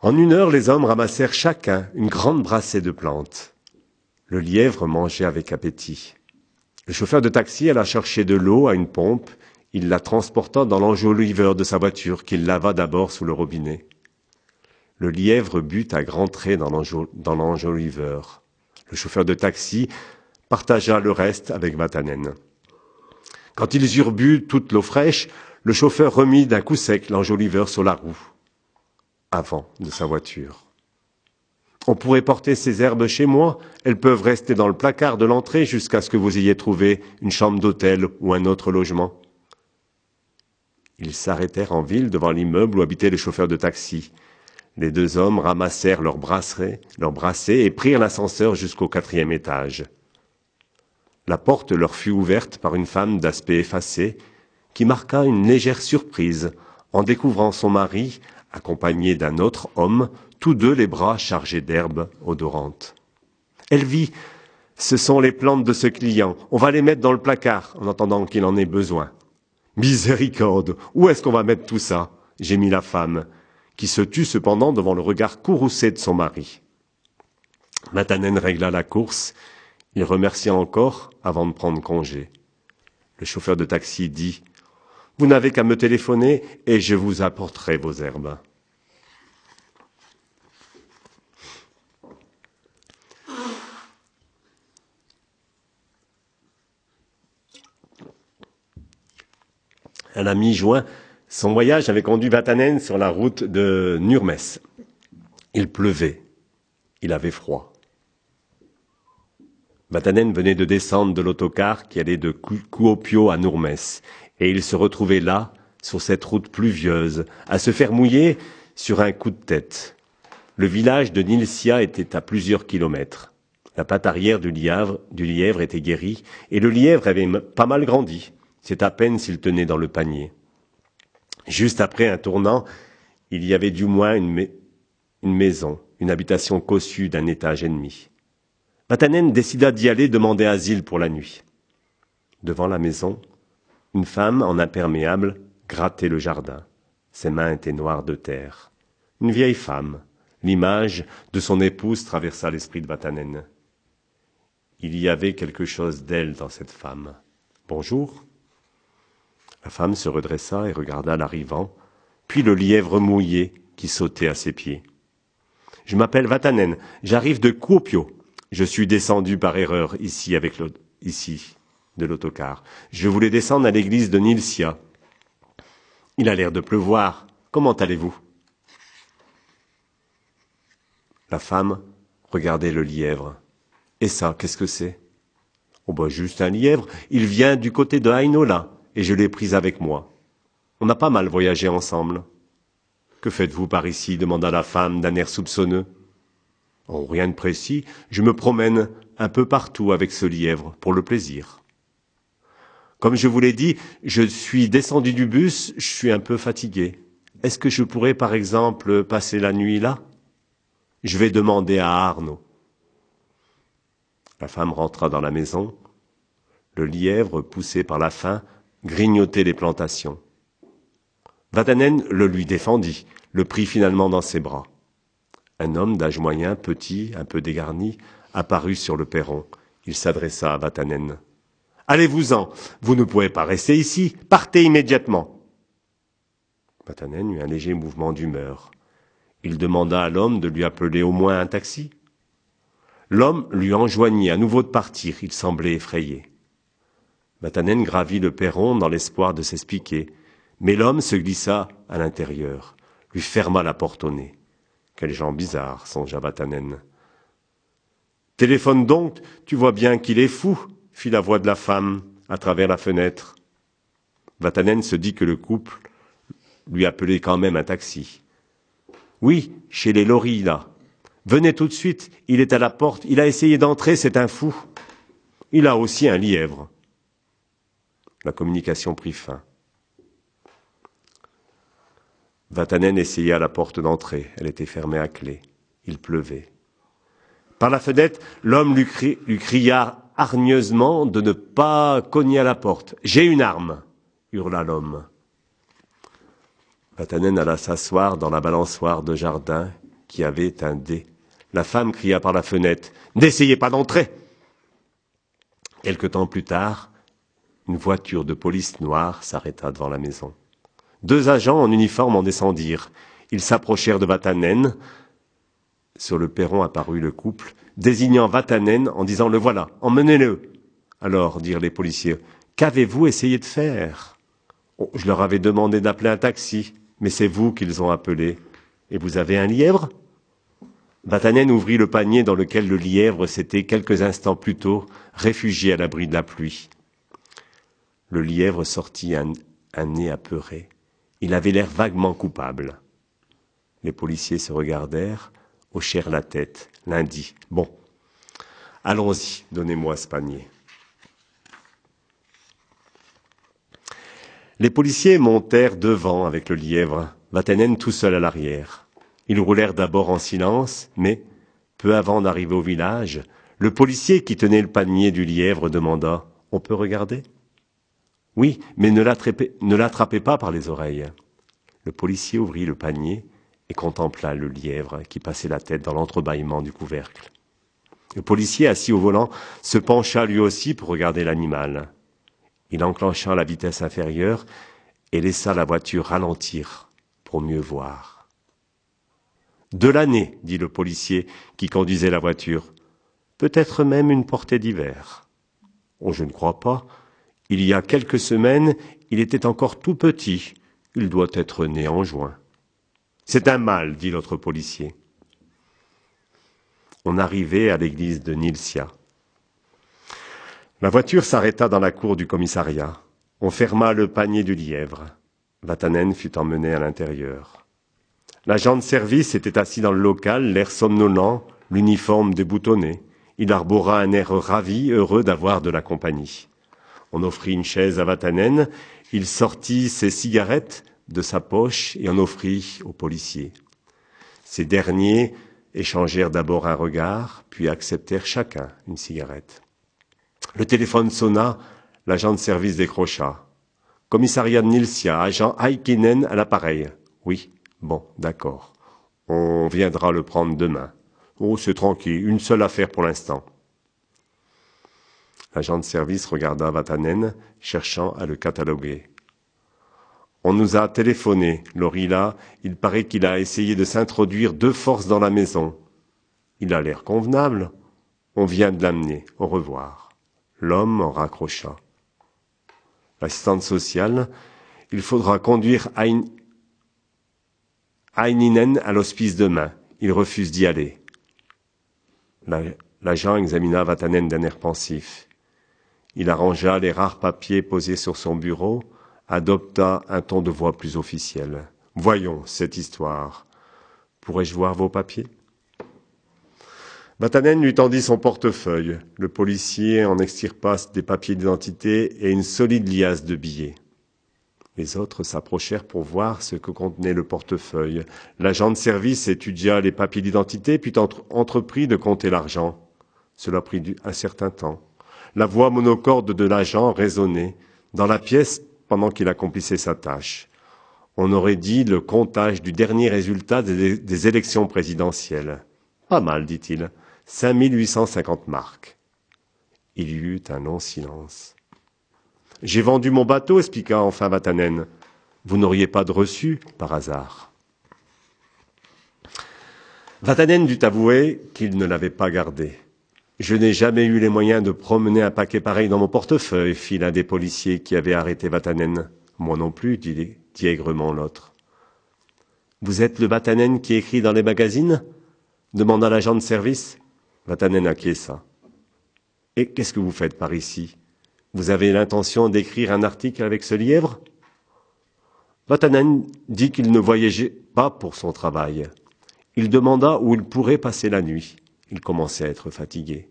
En une heure, les hommes ramassèrent chacun une grande brassée de plantes. Le lièvre mangeait avec appétit. Le chauffeur de taxi alla chercher de l'eau à une pompe. Il la transporta dans l'enjoliveur de sa voiture qu'il lava d'abord sous le robinet. Le lièvre but à grands traits dans l'enjoliveur. Le chauffeur de taxi partagea le reste avec Vatanen. Quand ils eurent bu toute l'eau fraîche, le chauffeur remit d'un coup sec l'enjoliveur sur la roue, avant de sa voiture. On pourrait porter ces herbes chez moi, elles peuvent rester dans le placard de l'entrée jusqu'à ce que vous ayez trouvé une chambre d'hôtel ou un autre logement. Ils s'arrêtèrent en ville devant l'immeuble où habitait le chauffeur de taxi. Les deux hommes ramassèrent leurs bracelets, leurs bracelets et prirent l'ascenseur jusqu'au quatrième étage. La porte leur fut ouverte par une femme d'aspect effacé, qui marqua une légère surprise en découvrant son mari, accompagné d'un autre homme, tous deux les bras chargés d'herbes odorantes. Elle vit Ce sont les plantes de ce client. On va les mettre dans le placard en attendant qu'il en ait besoin. Miséricorde, où est-ce qu'on va mettre tout ça? Gémit la femme, qui se tut cependant devant le regard courroucé de son mari. Matanen régla la course. Il remercia encore avant de prendre congé. Le chauffeur de taxi dit Vous n'avez qu'à me téléphoner et je vous apporterai vos herbes. À la mi-juin, son voyage avait conduit Vatanen sur la route de Nurmès. Il pleuvait. Il avait froid. Vatanen venait de descendre de l'autocar qui allait de Kuopio à Nurmès, et il se retrouvait là, sur cette route pluvieuse, à se faire mouiller sur un coup de tête. Le village de Nilsia était à plusieurs kilomètres. La patte arrière du lièvre était guérie, et le lièvre avait pas mal grandi. C'est à peine s'il tenait dans le panier. Juste après un tournant, il y avait du moins une, maison, une habitation cossue d'un étage et demi. Matanen décida d'y aller demander asile pour la nuit. Devant la maison, une femme en imperméable grattait le jardin. Ses mains étaient noires de terre. Une vieille femme, L'image de son épouse traversa l'esprit de Vatanen. Il y avait quelque chose d'elle dans cette femme. Bonjour. La femme se redressa et regarda l'arrivant, puis le lièvre mouillé qui sautait à ses pieds. Je m'appelle Vatanen, j'arrive de Kuopio. Je suis descendu par erreur ici avec ici de l'autocar. Je voulais descendre à l'église de Nilsia. Il a l'air de pleuvoir. Comment allez-vous? La femme regardait le lièvre. Et ça, qu'est-ce que c'est? Oh ben juste un lièvre. Il vient du côté de Hainola, et je l'ai pris avec moi. On a pas mal voyagé ensemble. Que faites-vous par ici demanda la femme d'un air soupçonneux. Oh, rien de précis. Je me promène un peu partout avec ce lièvre, pour le plaisir. Comme je vous l'ai dit, je suis descendu du bus, je suis un peu fatigué. Est-ce que je pourrais, par exemple, passer la nuit là? Je vais demander à Arnaud. La femme rentra dans la maison. Le lièvre, poussé par la faim, grignotait les plantations. Vatanen le lui défendit, le prit finalement dans ses bras. Un homme d'âge moyen, petit, un peu dégarni, apparut sur le perron. Il s'adressa à Vatanen. Allez-vous-en, vous ne pouvez pas rester ici, partez immédiatement. Vatanen eut un léger mouvement d'humeur. Il demanda à l'homme de lui appeler au moins un taxi. L'homme lui enjoignit à nouveau de partir, il semblait effrayé. Matanen gravit le perron dans l'espoir de s'expliquer, mais l'homme se glissa à l'intérieur, lui ferma la porte au nez. Quel gens bizarre, songea Vatanen. Téléphone donc, tu vois bien qu'il est fou, fit la voix de la femme à travers la fenêtre. Vatanen se dit que le couple lui appelait quand même un taxi. Oui, chez les loris, là. Venez tout de suite, il est à la porte, il a essayé d'entrer, c'est un fou. Il a aussi un lièvre. La communication prit fin. Vatanen essaya la porte d'entrée, elle était fermée à clé. Il pleuvait. Par la fenêtre, l'homme lui, lui, cria hargneusement de ne pas cogner à la porte. J'ai une arme, hurla l'homme. Vatanen alla s'asseoir dans la balançoire de jardin qui avait un dé. La femme cria par la fenêtre N'essayez pas d'entrer Quelque temps plus tard, une voiture de police noire s'arrêta devant la maison. Deux agents en uniforme en descendirent. Ils s'approchèrent de Vatanen. Sur le perron apparut le couple, désignant Vatanen en disant Le voilà, emmenez-le. Alors, dirent les policiers, qu'avez-vous essayé de faire? Oh, Je leur avais demandé d'appeler un taxi mais c'est vous qu'ils ont appelé. Et vous avez un lièvre? Vatanen ouvrit le panier dans lequel le lièvre s'était quelques instants plus tôt réfugié à l'abri de la pluie. Le lièvre sortit un, nez apeuré. Il avait l'air vaguement coupable. Les policiers se regardèrent, hochèrent la tête. L'un dit Bon, allons-y, donnez-moi ce panier. Les policiers montèrent devant avec le lièvre, Vatanen tout seul à l'arrière. Ils roulèrent d'abord en silence, mais, peu avant d'arriver au village, le policier qui tenait le panier du lièvre demanda On peut regarder? Oui, mais ne l'attrapez pas par les oreilles. Le policier ouvrit le panier et contempla le lièvre qui passait la tête dans l'entrebâillement du couvercle. Le policier, assis au volant, se pencha lui aussi pour regarder l'animal. Il enclencha la vitesse inférieure et laissa la voiture ralentir pour mieux voir. De l'année, dit le policier qui conduisait la voiture. Peut-être même une portée d'hiver. Oh, je ne crois pas. Il y a quelques semaines, il était encore tout petit. Il doit être né en juin. C'est un mal, dit l'autre policier. On arrivait à l'église de Nilsia. La voiture s'arrêta dans la cour du commissariat. On ferma le panier du lièvre. Vatanen fut emmené à l'intérieur. L'agent de service était assis dans le local, l'air somnolent, l'uniforme déboutonné. Il arbora un air ravi, heureux d'avoir de la compagnie. On offrit une chaise à Vatanen, il sortit ses cigarettes de sa poche et en offrit aux policiers. Ces derniers échangèrent d'abord un regard, puis acceptèrent chacun une cigarette. Le téléphone sonna, l'agent de service décrocha. Commissariat de Nilsia, agent Aikinen à l'appareil. Oui, bon, d'accord. On viendra le prendre demain. Oh, c'est tranquille, une seule affaire pour l'instant. L'agent de service regarda Vatanen, cherchant à le cataloguer. On nous a téléphoné, Lorilla. Il paraît qu'il a essayé de s'introduire de force dans la maison. Il a l'air convenable. On vient de l'amener. Au revoir. L'homme en raccrocha. L'assistante sociale, il faudra conduire Aininen à l'hospice demain. Il refuse d'y aller. L'agent examina Vatanen d'un air pensif. Il arrangea les rares papiers posés sur son bureau, adopta un ton de voix plus officiel. Voyons cette histoire. Pourrais-je voir vos papiers? Vatanen lui tendit son portefeuille. Le policier en extirpa des papiers d'identité et une solide liasse de billets. Les autres s'approchèrent pour voir ce que contenait le portefeuille. L'agent de service étudia les papiers d'identité, puis entreprit de compter l'argent. Cela prit un certain temps. La voix monocorde de l'agent résonnait dans la pièce pendant qu'il accomplissait sa tâche. On aurait dit le comptage du dernier résultat des, élections présidentielles. Pas mal, dit-il. 5850 marques. Il y eut un long silence. J'ai vendu mon bateau, expliqua enfin Vatanen. Vous n'auriez pas de reçu, par hasard. Vatanen dut avouer qu'il ne l'avait pas gardé. Je n'ai jamais eu les moyens de promener un paquet pareil dans mon portefeuille, fit l'un des policiers qui avait arrêté Vatanen. Moi non plus, dit, dit aigrement l'autre. Vous êtes le Vatanen qui écrit dans les magazines? demanda l'agent de service. Vatanen acquiesça. Et qu'est-ce que vous faites par ici? Vous avez l'intention d'écrire un article avec ce lièvre? Vatanen dit qu'il ne voyageait pas pour son travail. Il demanda où il pourrait passer la nuit. Il commençait à être fatigué.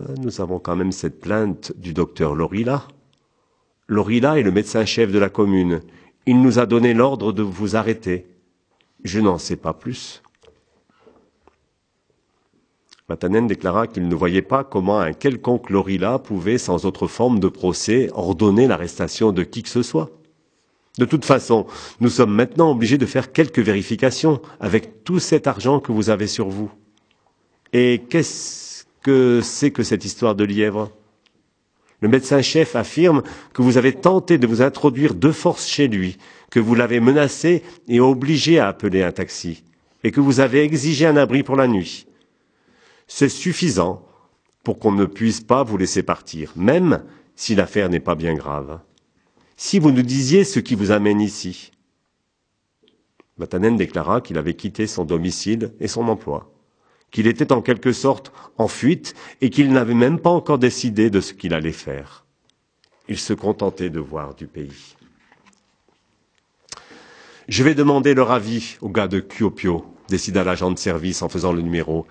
Euh, nous avons quand même cette plainte du docteur Lorilla. Lorilla est le médecin-chef de la commune. Il nous a donné l'ordre de vous arrêter. Je n'en sais pas plus. Matanen déclara qu'il ne voyait pas comment un quelconque Lorilla pouvait, sans autre forme de procès, ordonner l'arrestation de qui que ce soit. De toute façon, nous sommes maintenant obligés de faire quelques vérifications avec tout cet argent que vous avez sur vous. Et qu'est-ce que c'est que cette histoire de lièvre? Le médecin-chef affirme que vous avez tenté de vous introduire de force chez lui, que vous l'avez menacé et obligé à appeler un taxi, et que vous avez exigé un abri pour la nuit c'est suffisant pour qu'on ne puisse pas vous laisser partir, même si l'affaire n'est pas bien grave. Si vous nous disiez ce qui vous amène ici. Vatanen déclara qu'il avait quitté son domicile et son emploi, qu'il était en quelque sorte en fuite et qu'il n'avait même pas encore décidé de ce qu'il allait faire. Il se contentait de voir du pays. Je vais demander leur avis au gars de Kyopio, décida l'agent de service en faisant le numéro.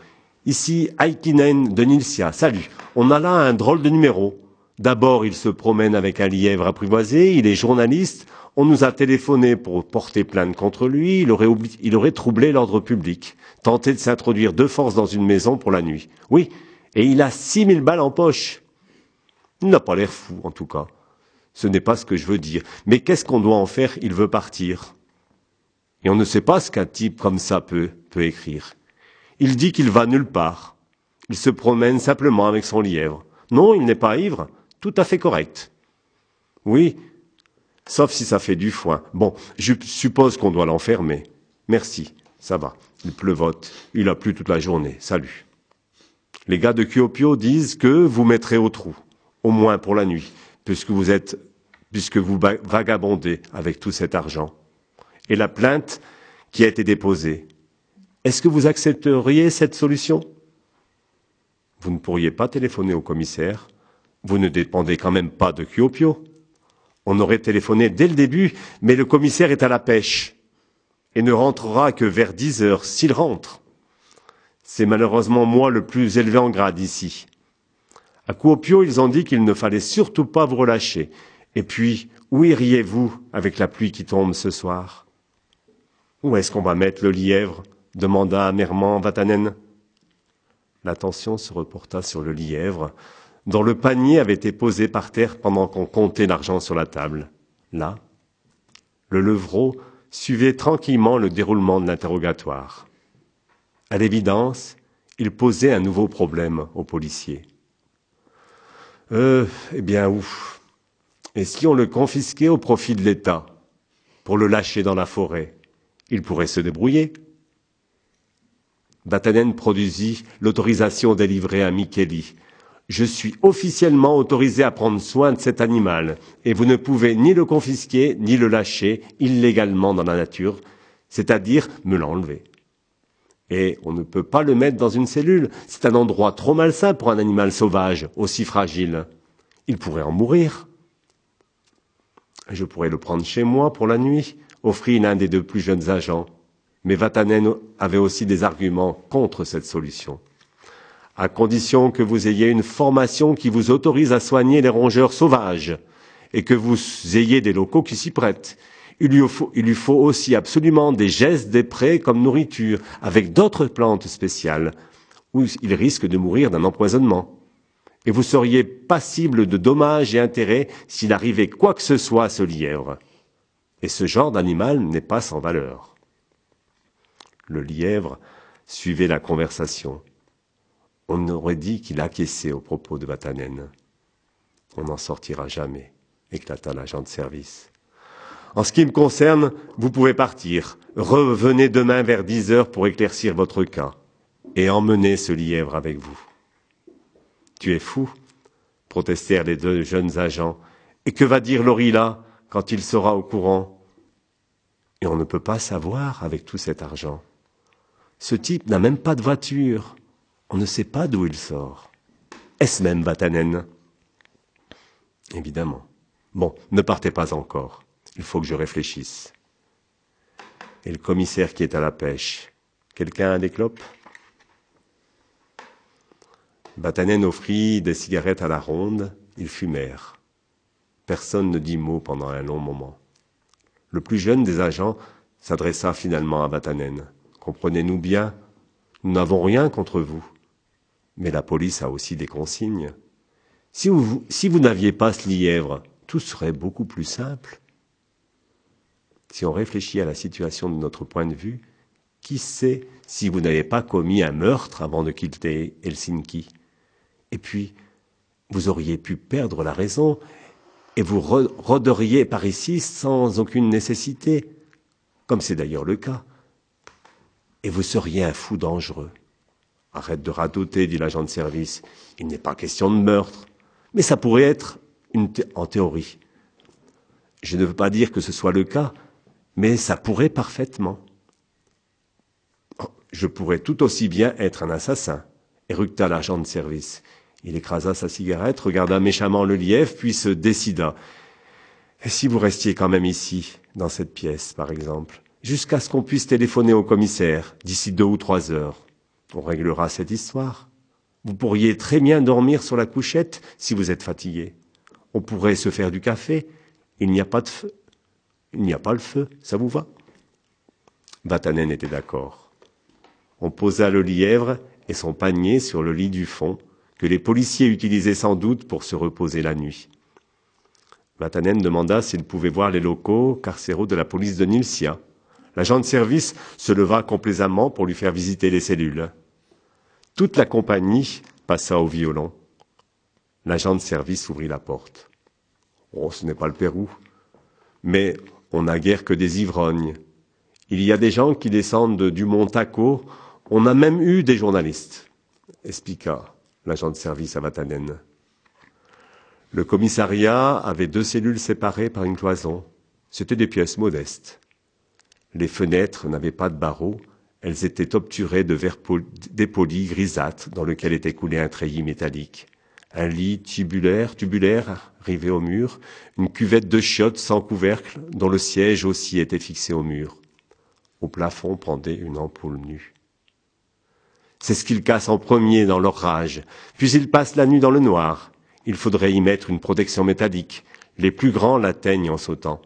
Ici, Aikinen de Nilsia. Salut. On a là un drôle de numéro. D'abord, il se promène avec un lièvre apprivoisé, il est journaliste, on nous a téléphoné pour porter plainte contre lui, il aurait, troublé l'ordre public, tenté de s'introduire de force dans une maison pour la nuit. Oui, et il a six mille balles en poche. Il n'a pas l'air fou, en tout cas. Ce n'est pas ce que je veux dire. Mais qu'est-ce qu'on doit en faire? Il veut partir. Et on ne sait pas ce qu'un type comme ça peut, peut écrire. Il dit qu'il va nulle part. Il se promène simplement avec son lièvre. Non, il n'est pas ivre. Tout à fait correct. Oui, sauf si ça fait du foin. Bon, je suppose qu'on doit l'enfermer. Merci, ça va. Il pleuvote. Il a plu toute la journée. Salut. Les gars de Kyopio disent que vous mettrez au trou. au moins pour la nuit, puisque vous êtes, puisque vous vagabondez avec tout cet argent. Et la plainte qui a été déposée, est-ce que vous accepteriez cette solution? Vous ne pourriez pas téléphoner au commissaire, vous ne dépendez quand même pas de Kyopio. On aurait téléphoné dès le début, mais le commissaire est à la pêche et ne rentrera que vers dix heures, s'il rentre. C'est malheureusement moi le plus élevé en grade ici. À Kuopio, ils ont dit qu'il ne fallait surtout pas vous relâcher. Et puis, où iriez-vous avec la pluie qui tombe ce soir? Où est-ce qu'on va mettre le lièvre? demanda amèrement Vatanen. L'attention se reporta sur le lièvre, dont le panier avait été posé par terre pendant qu'on comptait l'argent sur la table. Là, le levreau suivait tranquillement le déroulement de l'interrogatoire. À l'évidence, il posait un nouveau problème aux policiers. Euh, eh bien, ouf. Et si on le confisquait au profit de l'État pour le lâcher dans la forêt Il pourrait se débrouiller. Batanen produisit l'autorisation délivrée à Micheli. Je suis officiellement autorisé à prendre soin de cet animal, et vous ne pouvez ni le confisquer, ni le lâcher illégalement dans la nature, c'est-à-dire me l'enlever. Et on ne peut pas le mettre dans une cellule. C'est un endroit trop malsain pour un animal sauvage, aussi fragile. Il pourrait en mourir. Je pourrais le prendre chez moi pour la nuit, offrit l'un des deux plus jeunes agents. Mais Vatanen avait aussi des arguments contre cette solution. À condition que vous ayez une formation qui vous autorise à soigner les rongeurs sauvages et que vous ayez des locaux qui s'y prêtent, il lui, faut, aussi absolument des gestes des prés comme nourriture, avec d'autres plantes spéciales, où il risque de mourir d'un empoisonnement. Et vous seriez passible de dommages et intérêts s'il arrivait quoi que ce soit à ce lièvre. Et ce genre d'animal n'est pas sans valeur. Le lièvre suivait la conversation. On aurait dit qu'il acquiesçait aux propos de Vatanen. On n'en sortira jamais, éclata l'agent de service. En ce qui me concerne, vous pouvez partir. Revenez demain vers dix heures pour éclaircir votre cas et emmenez ce lièvre avec vous. Tu es fou, protestèrent les deux jeunes agents. Et que va dire Lorilla quand il sera au courant? Et on ne peut pas savoir avec tout cet argent. Ce type n'a même pas de voiture. On ne sait pas d'où il sort. Est-ce même Batanen Évidemment. Bon, ne partez pas encore. Il faut que je réfléchisse. Et le commissaire qui est à la pêche? Quelqu'un a des clopes? Batanen offrit des cigarettes à la ronde. Ils fumèrent. Personne ne dit mot pendant un long moment. Le plus jeune des agents s'adressa finalement à Batanen. Comprenez-nous bien, nous n'avons rien contre vous. Mais la police a aussi des consignes. Si vous, si vous n'aviez pas ce lièvre, tout serait beaucoup plus simple. Si on réfléchit à la situation de notre point de vue, qui sait si vous n'avez pas commis un meurtre avant de quitter Helsinki? Et puis, vous auriez pu perdre la raison et vous rôderiez par ici sans aucune nécessité, comme c'est d'ailleurs le cas. Et vous seriez un fou dangereux. Arrête de radoter, dit l'agent de service. Il n'est pas question de meurtre. Mais ça pourrait être une en théorie. Je ne veux pas dire que ce soit le cas, mais ça pourrait parfaitement. Je pourrais tout aussi bien être un assassin, éructa l'agent de service. Il écrasa sa cigarette, regarda méchamment le lièvre, puis se décida. Et si vous restiez quand même ici, dans cette pièce, par exemple, jusqu'à ce qu'on puisse téléphoner au commissaire, d'ici deux ou trois heures, on réglera cette histoire. Vous pourriez très bien dormir sur la couchette si vous êtes fatigué. On pourrait se faire du café. Il n'y a pas de feu. Il n'y a pas le feu, ça vous va? Vatanen était d'accord. On posa le lièvre et son panier sur le lit du fond, que les policiers utilisaient sans doute pour se reposer la nuit. Vatanen demanda s'il pouvait voir les locaux carcéraux de la police de Nilsia. L'agent de service se leva complaisamment pour lui faire visiter les cellules. Toute la compagnie passa au violon. L'agent de service ouvrit la porte. Oh, ce n'est pas le Pérou. Mais on n'a guère que des ivrognes. Il y a des gens qui descendent du mont Taco. On a même eu des journalistes, expliqua l'agent de service à Vatanen. Le commissariat avait deux cellules séparées par une cloison. C'étaient des pièces modestes. Les fenêtres n'avaient pas de barreaux, elles étaient obturées de verre dépoli grisâtre dans lequel était coulé un treillis métallique. Un lit tubulaire, tubulaire rivé au mur, une cuvette de chiottes sans couvercle dont le siège aussi était fixé au mur. Au plafond pendait une ampoule nue. C'est ce qu'ils cassent en premier dans leur rage, puis ils passent la nuit dans le noir. Il faudrait y mettre une protection métallique. Les plus grands l'atteignent en sautant.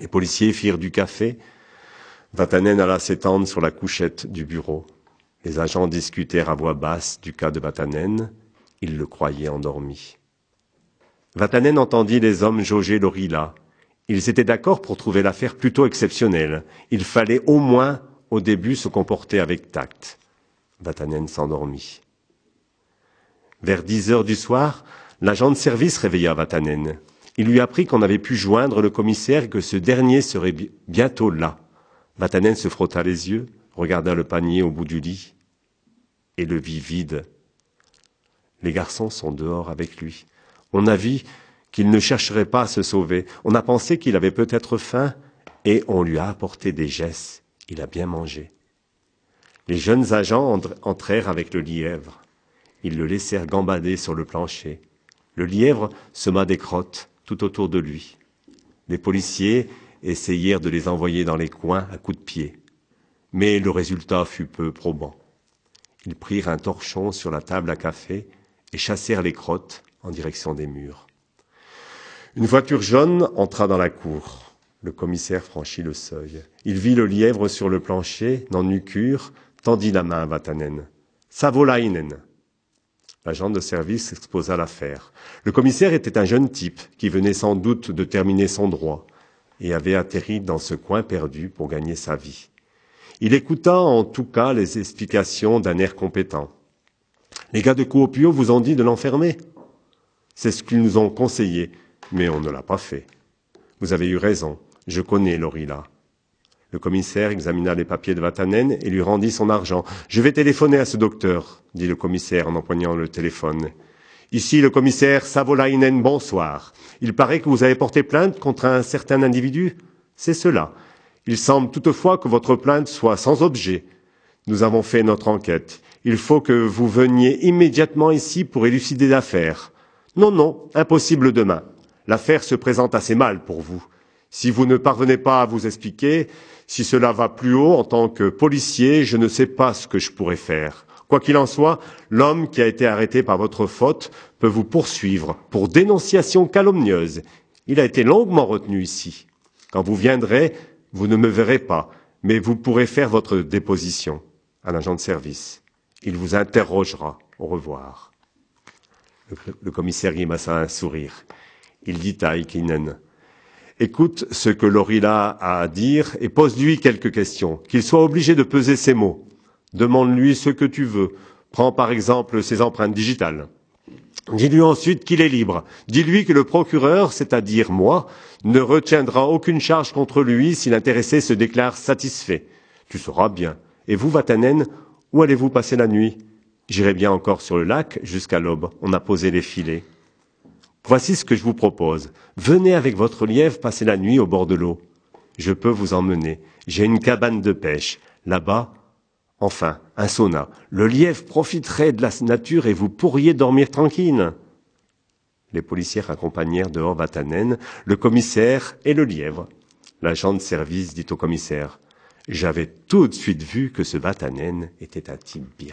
Les policiers firent du café, Vatanen alla s'étendre sur la couchette du bureau. Les agents discutèrent à voix basse du cas de Vatanen. Ils le croyaient endormi. Vatanen entendit les hommes jauger l'orilla. Ils étaient d'accord pour trouver l'affaire plutôt exceptionnelle. Il fallait au moins, au début, se comporter avec tact. Vatanen s'endormit. Vers dix heures du soir, l'agent de service réveilla Vatanen. Il lui apprit qu'on avait pu joindre le commissaire et que ce dernier serait bientôt là. Vatanen se frotta les yeux, regarda le panier au bout du lit et le vit vide. Les garçons sont dehors avec lui. On a vu qu'il ne chercherait pas à se sauver. On a pensé qu'il avait peut-être faim et on lui a apporté des gestes. Il a bien mangé. Les jeunes agents entrèrent avec le lièvre. Ils le laissèrent gambader sur le plancher. Le lièvre sema des crottes tout autour de lui. Les policiers essayèrent de les envoyer dans les coins à coups de pied. Mais le résultat fut peu probant. Ils prirent un torchon sur la table à café et chassèrent les crottes en direction des murs. Une voiture jaune entra dans la cour. Le commissaire franchit le seuil. Il vit le lièvre sur le plancher, n'en eut cure, tendit la main à Vatanen. Savolainen. L'agent de service exposa l'affaire. Le commissaire était un jeune type qui venait sans doute de terminer son droit et avait atterri dans ce coin perdu pour gagner sa vie. Il écouta en tout cas les explications d'un air compétent. Les gars de Coopio vous ont dit de l'enfermer C'est ce qu'ils nous ont conseillé, mais on ne l'a pas fait. Vous avez eu raison, je connais Lorilla. Le commissaire examina les papiers de Vatanen et lui rendit son argent. Je vais téléphoner à ce docteur, dit le commissaire en empoignant le téléphone. Ici le commissaire Savolainen, bonsoir. Il paraît que vous avez porté plainte contre un certain individu. C'est cela. Il semble toutefois que votre plainte soit sans objet. Nous avons fait notre enquête. Il faut que vous veniez immédiatement ici pour élucider l'affaire. Non, non, impossible demain. L'affaire se présente assez mal pour vous. Si vous ne parvenez pas à vous expliquer, si cela va plus haut en tant que policier, je ne sais pas ce que je pourrais faire. Quoi qu'il en soit, l'homme qui a été arrêté par votre faute peut vous poursuivre pour dénonciation calomnieuse. Il a été longuement retenu ici. Quand vous viendrez, vous ne me verrez pas, mais vous pourrez faire votre déposition à l'agent de service. Il vous interrogera. Au revoir. Le, commissaire grimaça un sourire. Il dit à Aikinen Écoute ce que Lorilla a à dire et pose-lui quelques questions, qu'il soit obligé de peser ses mots. Demande-lui ce que tu veux. Prends par exemple ses empreintes digitales. Dis-lui ensuite qu'il est libre. Dis-lui que le procureur, c'est-à-dire moi, ne retiendra aucune charge contre lui si l'intéressé se déclare satisfait. Tu sauras bien. Et vous, Vatanen, où allez-vous passer la nuit? J'irai bien encore sur le lac jusqu'à l'aube. On a posé les filets. Voici ce que je vous propose. Venez avec votre lièvre passer la nuit au bord de l'eau. Je peux vous emmener. J'ai une cabane de pêche. Là-bas, Enfin, un sauna. Le lièvre profiterait de la nature et vous pourriez dormir tranquille. Les policiers accompagnèrent dehors Vatanen, le commissaire et le lièvre. L'agent de service dit au commissaire J'avais tout de suite vu que ce Vatanen était un type.